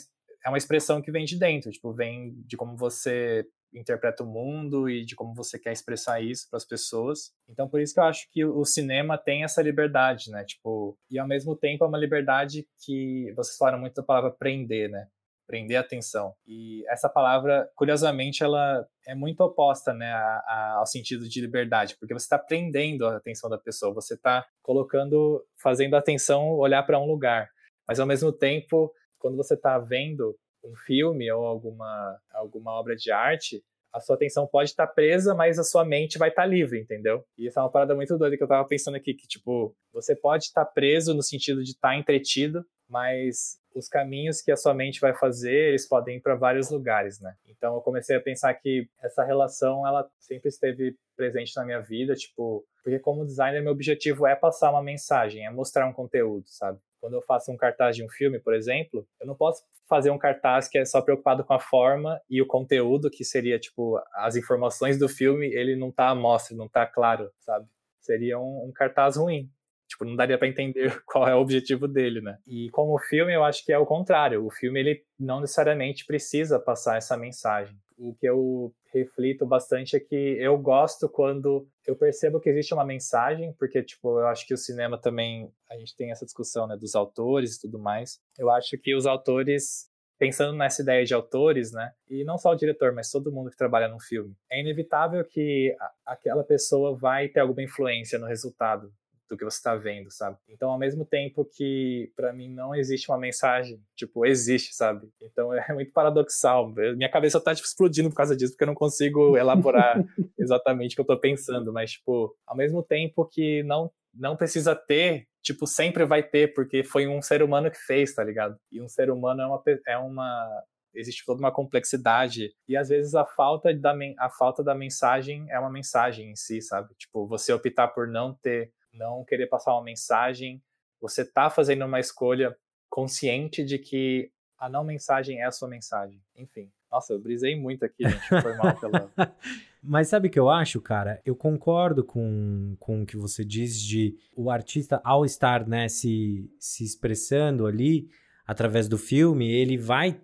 é uma expressão que vem de dentro, tipo, vem de como você interpreta o mundo e de como você quer expressar isso para as pessoas. Então, por isso que eu acho que o cinema tem essa liberdade, né? Tipo, e ao mesmo tempo é uma liberdade que vocês falaram muito da palavra prender, né? Prender a atenção. E essa palavra, curiosamente, ela é muito oposta, né, a, a, ao sentido de liberdade, porque você está prendendo a atenção da pessoa, você está colocando, fazendo a atenção olhar para um lugar. Mas ao mesmo tempo, quando você está vendo um filme ou alguma, alguma obra de arte, a sua atenção pode estar presa, mas a sua mente vai estar livre, entendeu? E isso é uma parada muito doida que eu tava pensando aqui, que, tipo, você pode estar preso no sentido de estar entretido, mas os caminhos que a sua mente vai fazer, eles podem ir para vários lugares, né? Então eu comecei a pensar que essa relação, ela sempre esteve presente na minha vida, tipo, porque como designer meu objetivo é passar uma mensagem, é mostrar um conteúdo, sabe? Quando eu faço um cartaz de um filme, por exemplo, eu não posso fazer um cartaz que é só preocupado com a forma e o conteúdo, que seria, tipo, as informações do filme, ele não tá à mostra, não tá claro, sabe? Seria um, um cartaz ruim. Tipo, não daria para entender [laughs] qual é o objetivo dele, né? E como filme, eu acho que é o contrário. O filme, ele não necessariamente precisa passar essa mensagem. O que eu reflito bastante é que eu gosto quando eu percebo que existe uma mensagem, porque, tipo, eu acho que o cinema também, a gente tem essa discussão, né, dos autores e tudo mais. Eu acho que os autores, pensando nessa ideia de autores, né, e não só o diretor, mas todo mundo que trabalha num filme, é inevitável que aquela pessoa vai ter alguma influência no resultado do que você está vendo, sabe? Então, ao mesmo tempo que para mim não existe uma mensagem, tipo, existe, sabe? Então é muito paradoxal. Minha cabeça tá tipo, explodindo por causa disso, porque eu não consigo elaborar [laughs] exatamente o que eu tô pensando, mas tipo, ao mesmo tempo que não não precisa ter, tipo, sempre vai ter, porque foi um ser humano que fez, tá ligado? E um ser humano é uma é uma existe toda uma complexidade e às vezes a falta da a falta da mensagem é uma mensagem em si, sabe? Tipo, você optar por não ter não querer passar uma mensagem, você está fazendo uma escolha consciente de que a não mensagem é a sua mensagem. Enfim. Nossa, eu brisei muito aqui, gente. Foi mal pela. [laughs] Mas sabe o que eu acho, cara? Eu concordo com, com o que você diz de o artista, ao estar né, se, se expressando ali através do filme, ele vai,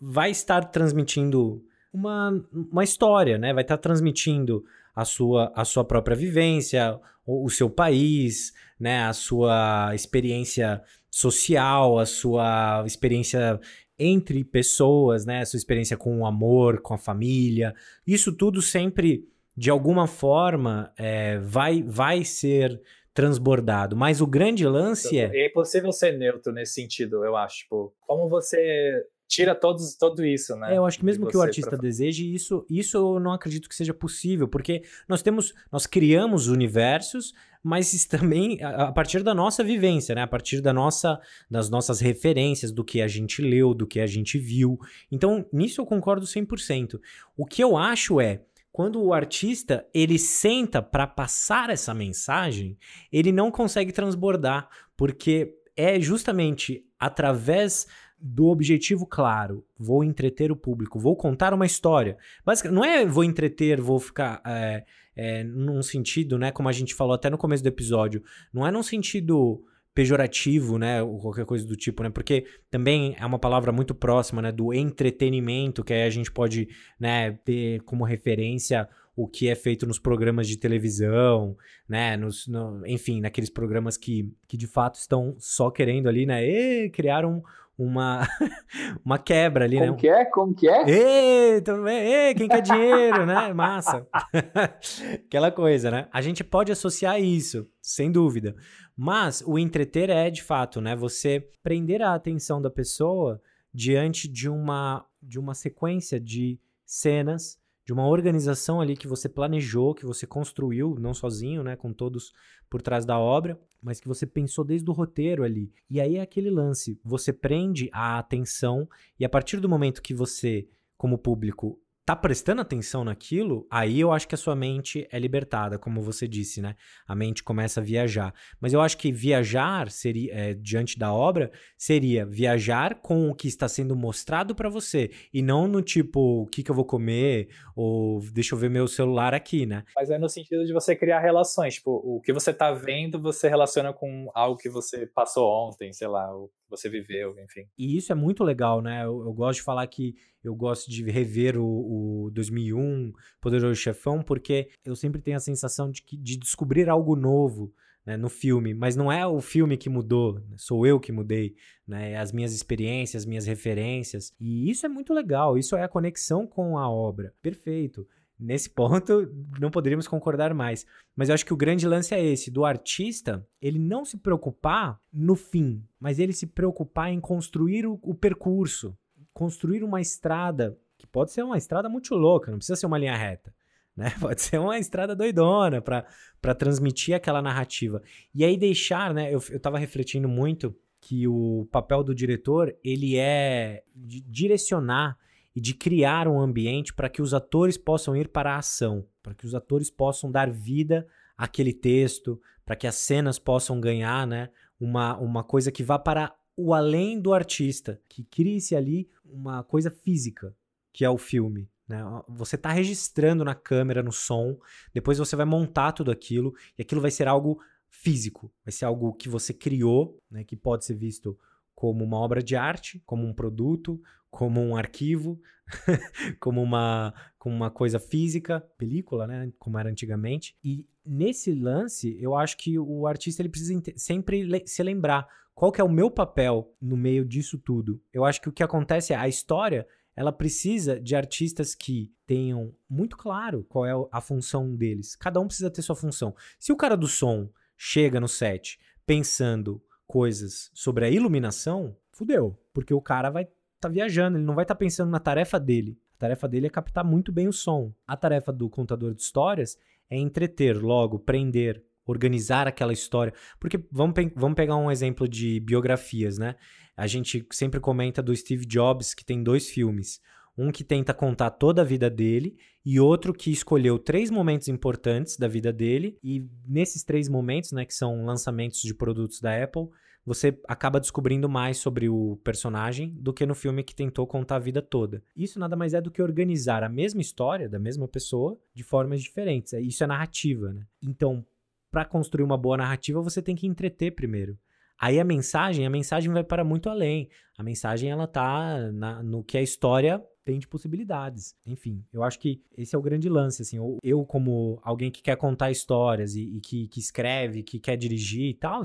vai estar transmitindo uma, uma história, né? Vai estar transmitindo a sua, a sua própria vivência, o, o seu país, né, a sua experiência social, a sua experiência entre pessoas, né, a sua experiência com o amor, com a família. Isso tudo sempre, de alguma forma, é, vai, vai ser transbordado. Mas o grande lance é. É impossível ser neutro nesse sentido, eu acho. Tipo, como você tira todos, tudo isso, né? É, eu acho que mesmo que o artista pra... deseje isso, isso eu não acredito que seja possível, porque nós temos, nós criamos universos, mas também a, partir da nossa vivência, né? A partir da nossa, das nossas referências, do que a gente leu, do que a gente viu. Então, nisso eu concordo 100%. O que eu acho é, quando o artista ele senta para passar essa mensagem, ele não consegue transbordar, porque é justamente através do objetivo claro, vou entreter o público, vou contar uma história. Basicamente, não é vou entreter, vou ficar é, é, num sentido, né, como a gente falou até no começo do episódio, não é num sentido pejorativo, né, ou qualquer coisa do tipo, né, porque também é uma palavra muito próxima, né, do entretenimento, que aí a gente pode, né, ter como referência o que é feito nos programas de televisão, né? Nos, no, enfim, naqueles programas que, que de fato estão só querendo ali, né? E criar um, uma, [laughs] uma quebra ali, Como né? Como que é? Como que é? Ei, tudo bem? Ei, quem quer dinheiro, né? Massa. [laughs] Aquela coisa, né? A gente pode associar isso, sem dúvida. Mas o entreter é, de fato, né? Você prender a atenção da pessoa diante de uma, de uma sequência de cenas de uma organização ali que você planejou, que você construiu, não sozinho, né, com todos por trás da obra, mas que você pensou desde o roteiro ali. E aí é aquele lance, você prende a atenção e a partir do momento que você, como público, tá prestando atenção naquilo, aí eu acho que a sua mente é libertada, como você disse, né? A mente começa a viajar. Mas eu acho que viajar seria é, diante da obra seria viajar com o que está sendo mostrado para você e não no tipo o que, que eu vou comer ou deixa eu ver meu celular aqui, né? Mas é no sentido de você criar relações, tipo o que você tá vendo você relaciona com algo que você passou ontem, sei lá, você viveu, enfim. E isso é muito legal, né? Eu, eu gosto de falar que eu gosto de rever o, o 2001, Poderoso Chefão, porque eu sempre tenho a sensação de, que, de descobrir algo novo né, no filme, mas não é o filme que mudou, né? sou eu que mudei, né, é as minhas experiências, as minhas referências, e isso é muito legal, isso é a conexão com a obra, perfeito. Nesse ponto, [laughs] não poderíamos concordar mais. Mas eu acho que o grande lance é esse, do artista, ele não se preocupar no fim, mas ele se preocupar em construir o, o percurso, construir uma estrada que pode ser uma estrada muito louca, não precisa ser uma linha reta. [laughs] Né? Pode ser uma estrada doidona para transmitir aquela narrativa. E aí deixar, né? Eu, eu tava refletindo muito que o papel do diretor ele é direcionar e de criar um ambiente para que os atores possam ir para a ação, para que os atores possam dar vida àquele texto, para que as cenas possam ganhar né, uma, uma coisa que vá para o além do artista, que crie-se ali uma coisa física, que é o filme. Né? Você está registrando na câmera, no som, depois você vai montar tudo aquilo e aquilo vai ser algo físico, vai ser algo que você criou, né, que pode ser visto como uma obra de arte, como um produto, como um arquivo, [laughs] como uma, como uma coisa física, película, né, como era antigamente. E nesse lance, eu acho que o artista ele precisa sempre le se lembrar qual que é o meu papel no meio disso tudo. Eu acho que o que acontece é a história ela precisa de artistas que tenham muito claro qual é a função deles. Cada um precisa ter sua função. Se o cara do som chega no set pensando coisas sobre a iluminação, fudeu. Porque o cara vai estar tá viajando, ele não vai estar tá pensando na tarefa dele. A tarefa dele é captar muito bem o som. A tarefa do contador de histórias é entreter, logo, prender, organizar aquela história. Porque vamos, pe vamos pegar um exemplo de biografias, né? A gente sempre comenta do Steve Jobs, que tem dois filmes. Um que tenta contar toda a vida dele e outro que escolheu três momentos importantes da vida dele e nesses três momentos, né, que são lançamentos de produtos da Apple, você acaba descobrindo mais sobre o personagem do que no filme que tentou contar a vida toda. Isso nada mais é do que organizar a mesma história da mesma pessoa de formas diferentes. É, isso é narrativa, né? Então, para construir uma boa narrativa, você tem que entreter primeiro. Aí a mensagem, a mensagem vai para muito além. A mensagem ela tá na, no que a história tem de possibilidades. Enfim, eu acho que esse é o grande lance, assim. Eu, como alguém que quer contar histórias e, e que, que escreve, que quer dirigir e tal,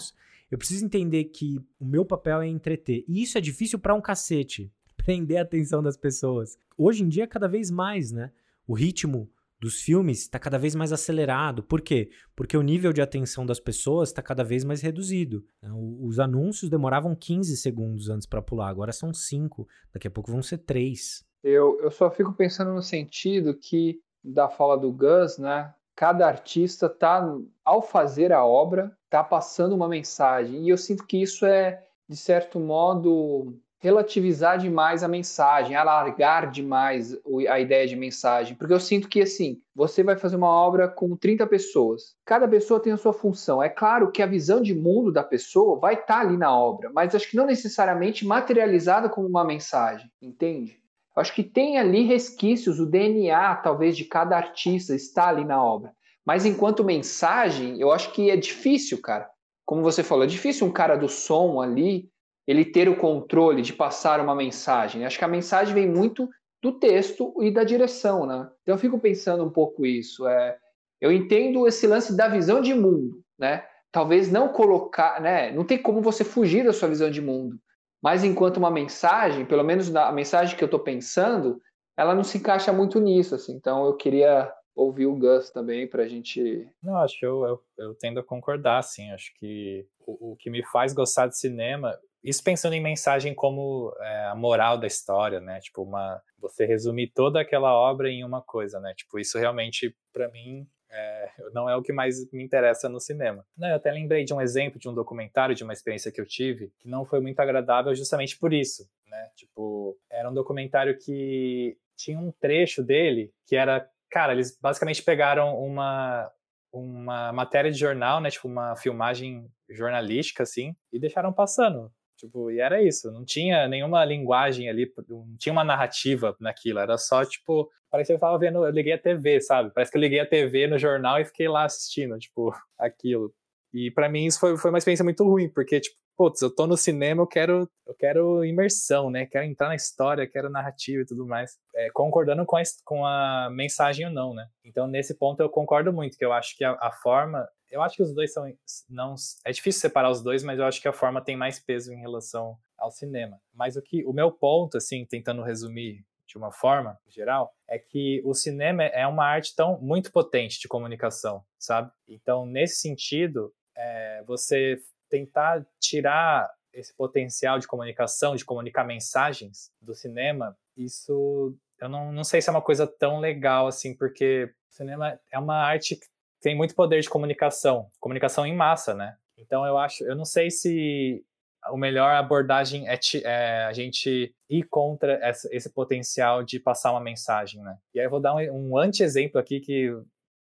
eu preciso entender que o meu papel é entreter. E isso é difícil para um cacete. [laughs] Prender a atenção das pessoas. Hoje em dia, cada vez mais, né? O ritmo dos filmes está cada vez mais acelerado. Por quê? Porque o nível de atenção das pessoas está cada vez mais reduzido. Né? Os anúncios demoravam 15 segundos antes para pular, agora são 5, daqui a pouco vão ser 3. Eu, eu só fico pensando no sentido que, da fala do Gus, né? Cada artista tá, ao fazer a obra, tá passando uma mensagem. E eu sinto que isso é, de certo modo, relativizar demais a mensagem, alargar demais a ideia de mensagem, porque eu sinto que assim, você vai fazer uma obra com 30 pessoas. Cada pessoa tem a sua função. É claro que a visão de mundo da pessoa vai estar tá ali na obra, mas acho que não necessariamente materializada como uma mensagem, entende? Acho que tem ali resquícios, o DNA talvez de cada artista está ali na obra. Mas enquanto mensagem, eu acho que é difícil, cara. Como você falou, é difícil um cara do som ali ele ter o controle de passar uma mensagem. Acho que a mensagem vem muito do texto e da direção, né? Então eu fico pensando um pouco isso. É, eu entendo esse lance da visão de mundo, né? Talvez não colocar, né? Não tem como você fugir da sua visão de mundo. Mas enquanto uma mensagem, pelo menos a mensagem que eu estou pensando, ela não se encaixa muito nisso, assim. Então eu queria ouvir o Gus também para a gente. Não, acho que eu, eu, eu, tendo a concordar, assim. Acho que o, o que me faz gostar de cinema, isso pensando em mensagem como é, a moral da história, né? Tipo, uma, você resumir toda aquela obra em uma coisa, né? Tipo, isso realmente, para mim, é, não é o que mais me interessa no cinema. Não, eu até lembrei de um exemplo de um documentário, de uma experiência que eu tive, que não foi muito agradável justamente por isso, né? Tipo, era um documentário que tinha um trecho dele que era, cara, eles basicamente pegaram uma uma matéria de jornal, né, tipo uma filmagem jornalística assim, e deixaram passando Tipo, e era isso, não tinha nenhuma linguagem ali, não tinha uma narrativa naquilo, era só, tipo, parecia que eu tava vendo, eu liguei a TV, sabe? Parece que eu liguei a TV no jornal e fiquei lá assistindo, tipo, [laughs] aquilo. E para mim isso foi, foi uma experiência muito ruim, porque, tipo, putz, eu tô no cinema, eu quero, eu quero imersão, né? Quero entrar na história, quero narrativa e tudo mais. É, concordando com a, com a mensagem ou não, né? Então, nesse ponto, eu concordo muito, que eu acho que a, a forma eu acho que os dois são não é difícil separar os dois, mas eu acho que a forma tem mais peso em relação ao cinema. Mas o que o meu ponto assim, tentando resumir de uma forma geral, é que o cinema é uma arte tão muito potente de comunicação, sabe? Então, nesse sentido, é, você tentar tirar esse potencial de comunicação, de comunicar mensagens do cinema, isso eu não, não sei se é uma coisa tão legal assim, porque o cinema é uma arte que tem muito poder de comunicação, comunicação em massa, né? Então eu acho, eu não sei se a melhor abordagem é, é, a gente ir contra essa, esse potencial de passar uma mensagem, né? E aí eu vou dar um, um anti-exemplo aqui que,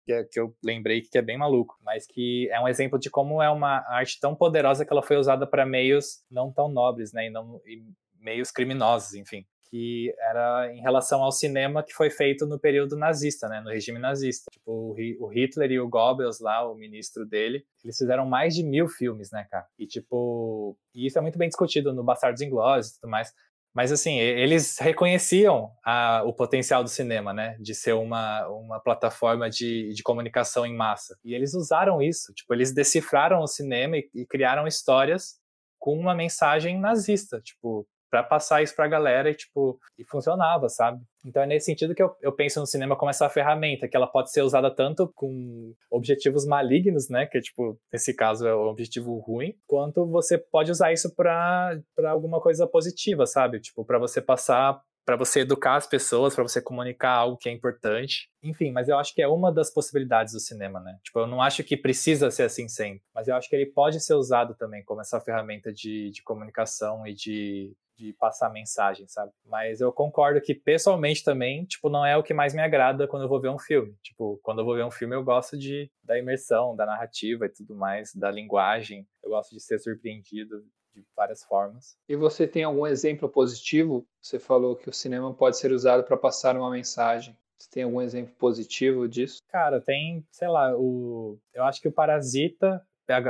que, é, que, eu lembrei que é bem maluco, mas que é um exemplo de como é uma arte tão poderosa que ela foi usada para meios não tão nobres, né? E, não, e meios criminosos, enfim que era em relação ao cinema que foi feito no período nazista, né, no regime nazista. Tipo, o Hitler e o Goebbels lá, o ministro dele, eles fizeram mais de mil filmes, né, cara? E tipo, e isso é muito bem discutido no Bastardos Inglórios e tudo mais. Mas assim, eles reconheciam a, o potencial do cinema, né? De ser uma, uma plataforma de, de comunicação em massa. E eles usaram isso. Tipo, eles decifraram o cinema e, e criaram histórias com uma mensagem nazista. Tipo, para passar isso pra galera e, tipo, e funcionava, sabe? Então é nesse sentido que eu, eu penso no cinema como essa ferramenta, que ela pode ser usada tanto com objetivos malignos, né? Que, tipo, nesse caso é o objetivo ruim, quanto você pode usar isso para alguma coisa positiva, sabe? Tipo, para você passar para você educar as pessoas, para você comunicar algo que é importante. Enfim, mas eu acho que é uma das possibilidades do cinema, né? Tipo, eu não acho que precisa ser assim sempre, mas eu acho que ele pode ser usado também como essa ferramenta de, de comunicação e de, de passar mensagem, sabe? Mas eu concordo que pessoalmente também, tipo, não é o que mais me agrada quando eu vou ver um filme. Tipo, quando eu vou ver um filme eu gosto de da imersão, da narrativa e tudo mais, da linguagem. Eu gosto de ser surpreendido de várias formas. E você tem algum exemplo positivo? Você falou que o cinema pode ser usado para passar uma mensagem. Você tem algum exemplo positivo disso? Cara, tem, sei lá, o eu acho que o Parasita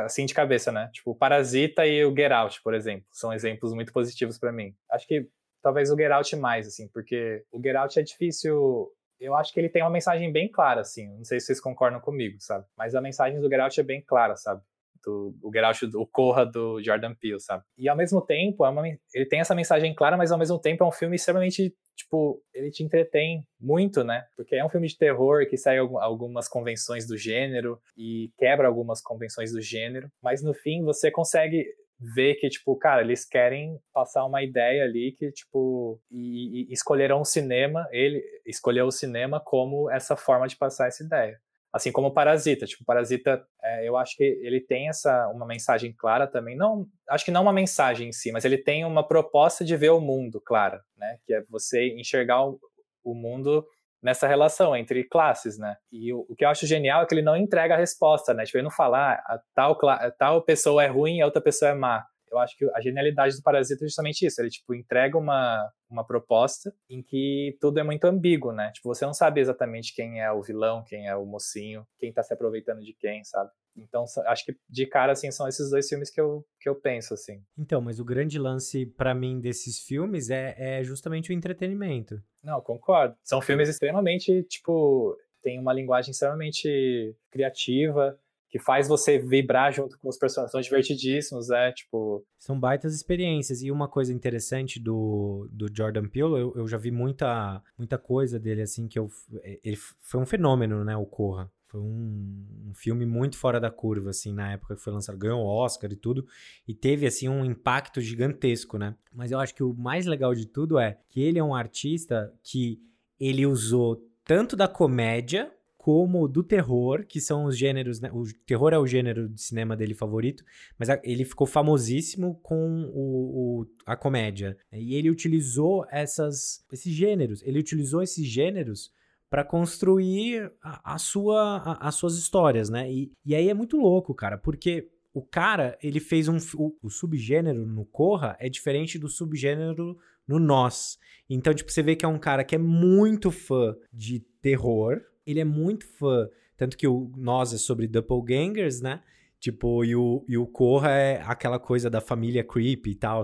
assim de cabeça, né? Tipo, o Parasita e o Get Out, por exemplo, são exemplos muito positivos para mim. Acho que talvez o Get Out mais, assim, porque o Get Out é difícil. Eu acho que ele tem uma mensagem bem clara, assim. Não sei se vocês concordam comigo, sabe? Mas a mensagem do Get Out é bem clara, sabe? Do, o Get Out, o Corra do Jordan Peele, sabe? E ao mesmo tempo, é uma, ele tem essa mensagem clara, mas ao mesmo tempo é um filme extremamente tipo, ele te entretém muito, né? Porque é um filme de terror que segue algumas convenções do gênero e quebra algumas convenções do gênero, mas no fim você consegue ver que, tipo, cara, eles querem passar uma ideia ali que, tipo, e, e escolheram o cinema, ele escolheu o cinema como essa forma de passar essa ideia. Assim como o Parasita. Tipo, o Parasita, é, eu acho que ele tem essa uma mensagem clara também. Não, acho que não uma mensagem em si, mas ele tem uma proposta de ver o mundo clara, né? Que é você enxergar o, o mundo nessa relação entre classes, né? E o, o, que eu acho genial é que ele não entrega a resposta, né? Tipo, ele não fala, ah, tal, tal pessoa é ruim e a outra pessoa é má eu acho que a genialidade do Parasita é justamente isso. Ele, tipo, entrega uma, uma proposta em que tudo é muito ambíguo, né? Tipo, você não sabe exatamente quem é o vilão, quem é o mocinho, quem tá se aproveitando de quem, sabe? Então, acho que de cara, assim, são esses dois filmes que eu, que eu penso, assim. Então, mas o grande lance para mim desses filmes é, é justamente o entretenimento. Não, concordo. São filmes extremamente, tipo, tem uma linguagem extremamente criativa, que faz você vibrar junto com os personagens. São divertidíssimos, é, tipo... São baitas experiências. E uma coisa interessante do, do Jordan Peele, eu, eu já vi muita, muita coisa dele, assim, que eu... Ele foi um fenômeno, né, o Corra. Foi um, um, filme muito fora da curva, assim, na época que foi lançado. Ganhou o Oscar e tudo. E teve, assim, um impacto gigantesco, né? Mas eu acho que o mais legal de tudo é que ele é um artista que ele usou tanto da comédia como do terror, que são os gêneros, né? O terror é o gênero de cinema dele favorito, mas ele ficou famosíssimo com o, o, a comédia. E ele utilizou essas, esses gêneros, ele utilizou esses gêneros para construir a, a sua, a, as suas histórias, né? E, e aí é muito louco, cara, porque o cara, ele fez um. O, o, subgênero no Corra é diferente do subgênero no Nós. Então, tipo, você vê que é um cara que é muito fã de terror, ele é muito fã. Tanto que o Nós é sobre doppelgangers, né? Tipo, e o, e o Corra é aquela coisa da família creepy e tal,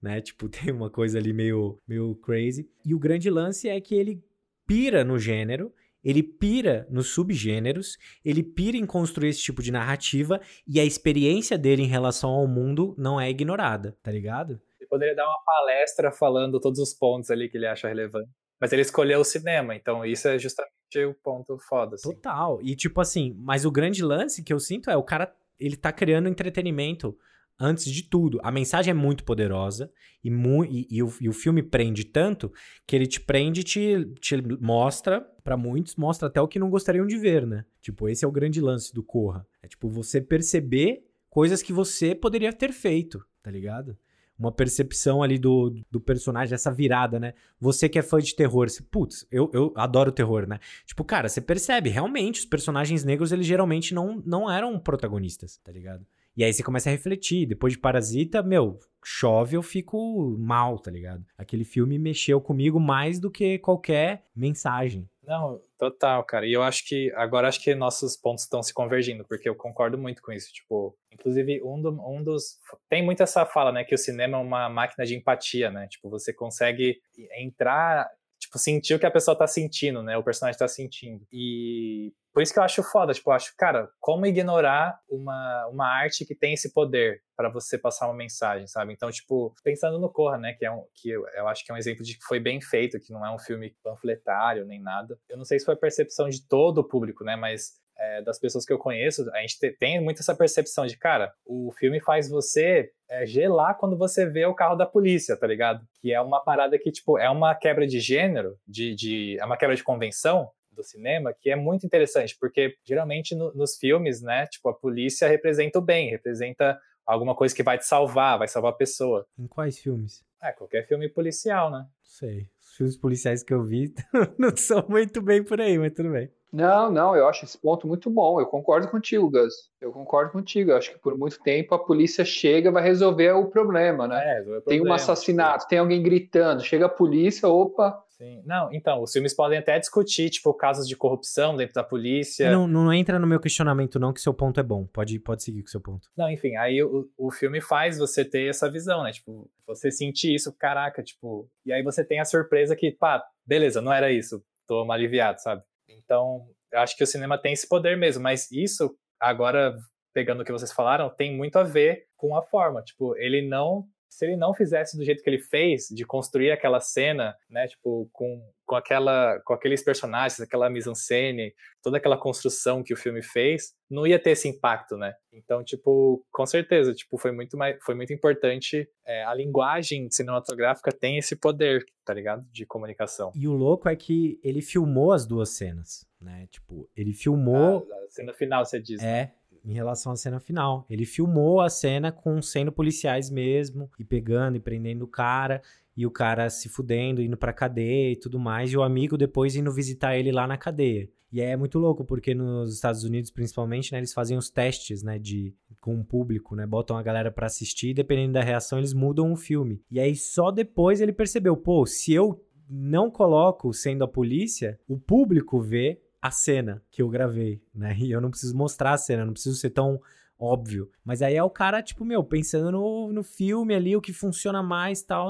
né? [laughs] Tipo, tem uma coisa ali meio, meio crazy. E o grande lance é que ele pira no gênero, ele pira nos subgêneros, ele pira em construir esse tipo de narrativa e a experiência dele em relação ao mundo não é ignorada, tá ligado? Ele poderia dar uma palestra falando todos os pontos ali que ele acha relevante. Mas ele escolheu o cinema, então isso é justamente o ponto foda, assim. Total. E tipo assim, mas o grande lance que eu sinto é o cara, ele tá criando entretenimento antes de tudo. A mensagem é muito poderosa e, mu e, e, o, e o, filme prende tanto que ele te prende e te, te mostra, para muitos, mostra até o que não gostariam de ver, né? Tipo, esse é o grande lance do Corra. É tipo você perceber coisas que você poderia ter feito, tá ligado? Uma percepção ali do, do personagem, essa virada, né? Você que é fã de terror, você, putz, eu, eu adoro terror, né? Tipo, cara, você percebe, realmente, os personagens negros, eles geralmente não, não eram protagonistas, tá ligado? E aí você começa a refletir. Depois de Parasita, meu, chove, eu fico mal, tá ligado? Aquele filme mexeu comigo mais do que qualquer mensagem. Não, total, cara. E eu acho que agora acho que nossos pontos estão se convergindo, porque eu concordo muito com isso. Tipo, inclusive, um, do, um dos. Tem muito essa fala, né? Que o cinema é uma máquina de empatia, né? Tipo, você consegue entrar tipo, sentir o que a pessoa tá sentindo, né? O personagem tá sentindo. E por isso que eu acho foda, tipo, eu acho, cara, como ignorar uma, uma arte que tem esse poder para você passar uma mensagem, sabe? Então, tipo, pensando no Corra, né, que é um que eu, acho que é um exemplo de que foi bem feito, que não é um filme panfletário nem nada. Eu não sei se foi a percepção de todo o público, né, mas é, das pessoas que eu conheço, a gente tem muito essa percepção de, cara, o filme faz você é, gelar quando você vê o carro da polícia, tá ligado? Que é uma parada que, tipo, é uma quebra de gênero, de, de é uma quebra de convenção, do cinema que é muito interessante, porque geralmente no, nos filmes, né, tipo, a polícia representa o bem, representa alguma coisa que vai te salvar, vai salvar a pessoa. Em quais filmes? É, qualquer filme policial, né? Sei. Os filmes policiais que eu vi [laughs] não são muito bem por aí, mas tudo bem. Não, não, eu acho esse ponto muito bom. Eu concordo contigo, Gus. Eu concordo contigo. Eu acho que por muito tempo a polícia chega e vai resolver o problema, né? É, problema, tem um assassinato, tem alguém gritando, chega a polícia, opa, Sim. Não, então, os filmes podem até discutir, tipo, casos de corrupção dentro da polícia. Não, não entra no meu questionamento, não, que seu ponto é bom. Pode, pode seguir com seu ponto. Não, enfim, aí o, o filme faz você ter essa visão, né? Tipo, você sentir isso, caraca, tipo. E aí você tem a surpresa que, pá, beleza, não era isso. Tô aliviado, sabe? Então, eu acho que o cinema tem esse poder mesmo, mas isso, agora, pegando o que vocês falaram, tem muito a ver com a forma. Tipo, ele não se ele não fizesse do jeito que ele fez, de construir aquela cena, né, tipo, com, com, aquela, com aqueles personagens, aquela mise-en-scène, toda aquela construção que o filme fez, não ia ter esse impacto, né? Então, tipo, com certeza, tipo, foi muito, mais, foi muito importante, é, a linguagem cinematográfica tem esse poder, tá ligado? De comunicação. E o louco é que ele filmou as duas cenas, né? Tipo, ele filmou... A, a cena final, você diz. É, né? Em relação à cena final. Ele filmou a cena com sendo policiais mesmo, e pegando e prendendo o cara, e o cara se fudendo, indo pra cadeia e tudo mais, e o amigo depois indo visitar ele lá na cadeia. E é muito louco, porque nos Estados Unidos, principalmente, né, eles fazem os testes, né, de, com o público, né, botam a galera para assistir, e dependendo da reação, eles mudam o filme. E aí, só depois ele percebeu, pô, se eu não coloco sendo a polícia, o público vê a cena que eu gravei, né? E eu não preciso mostrar a cena, não preciso ser tão óbvio. Mas aí é o cara, tipo, meu, pensando no, no filme ali, o que funciona mais e tal.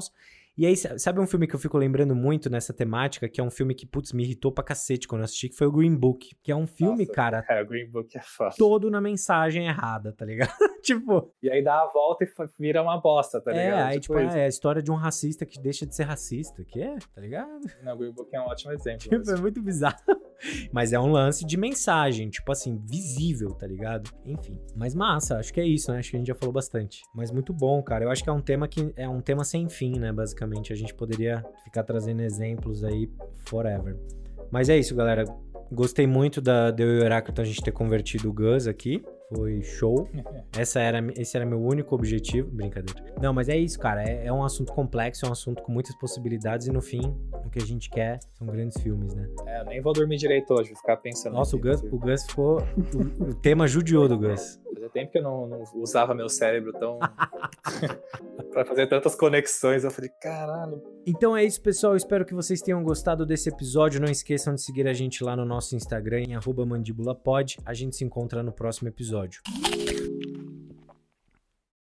E aí, sabe um filme que eu fico lembrando muito nessa temática, que é um filme que, putz, me irritou pra cacete quando eu assisti, que foi o Green Book. Que é um filme, Nossa, cara. [laughs] É, o Green Book é fácil. Todo na mensagem errada, tá ligado? [laughs] tipo. E aí dá a volta e vira uma bosta, tá é, ligado? Aí, tipo, tipo é a história de um racista que deixa de ser racista, que é, tá ligado? Não, o Green Book é um ótimo [laughs] exemplo. tipo, é muito bizarro. Mas é um lance de mensagem, tipo assim, visível, tá ligado? Enfim. Mas massa, acho que é isso, né? Acho que a gente já falou bastante. Mas muito bom, cara. Eu acho que é um tema que é um tema sem fim, né? Basicamente, a gente poderia ficar trazendo exemplos aí forever. Mas é isso, galera. Gostei muito da, de eu e o Heráclito a gente ter convertido o Gus aqui. Foi show. [laughs] Essa era, esse era meu único objetivo. Brincadeira. Não, mas é isso, cara. É, é, um assunto complexo, é um assunto com muitas possibilidades e no fim, o que a gente quer são grandes filmes, né? É, eu nem vou dormir direito hoje, vou ficar pensando. Nossa, o Gus, o Gus ficou. o, o, tema judiou do Gus. Fazia tempo que eu não, não usava meu cérebro tão. [laughs] para fazer tantas conexões. Eu falei, caralho. Então é isso, pessoal. Espero que vocês tenham gostado desse episódio. Não esqueçam de seguir a gente lá no nosso Instagram, em mandíbulapod. A gente se encontra no próximo episódio.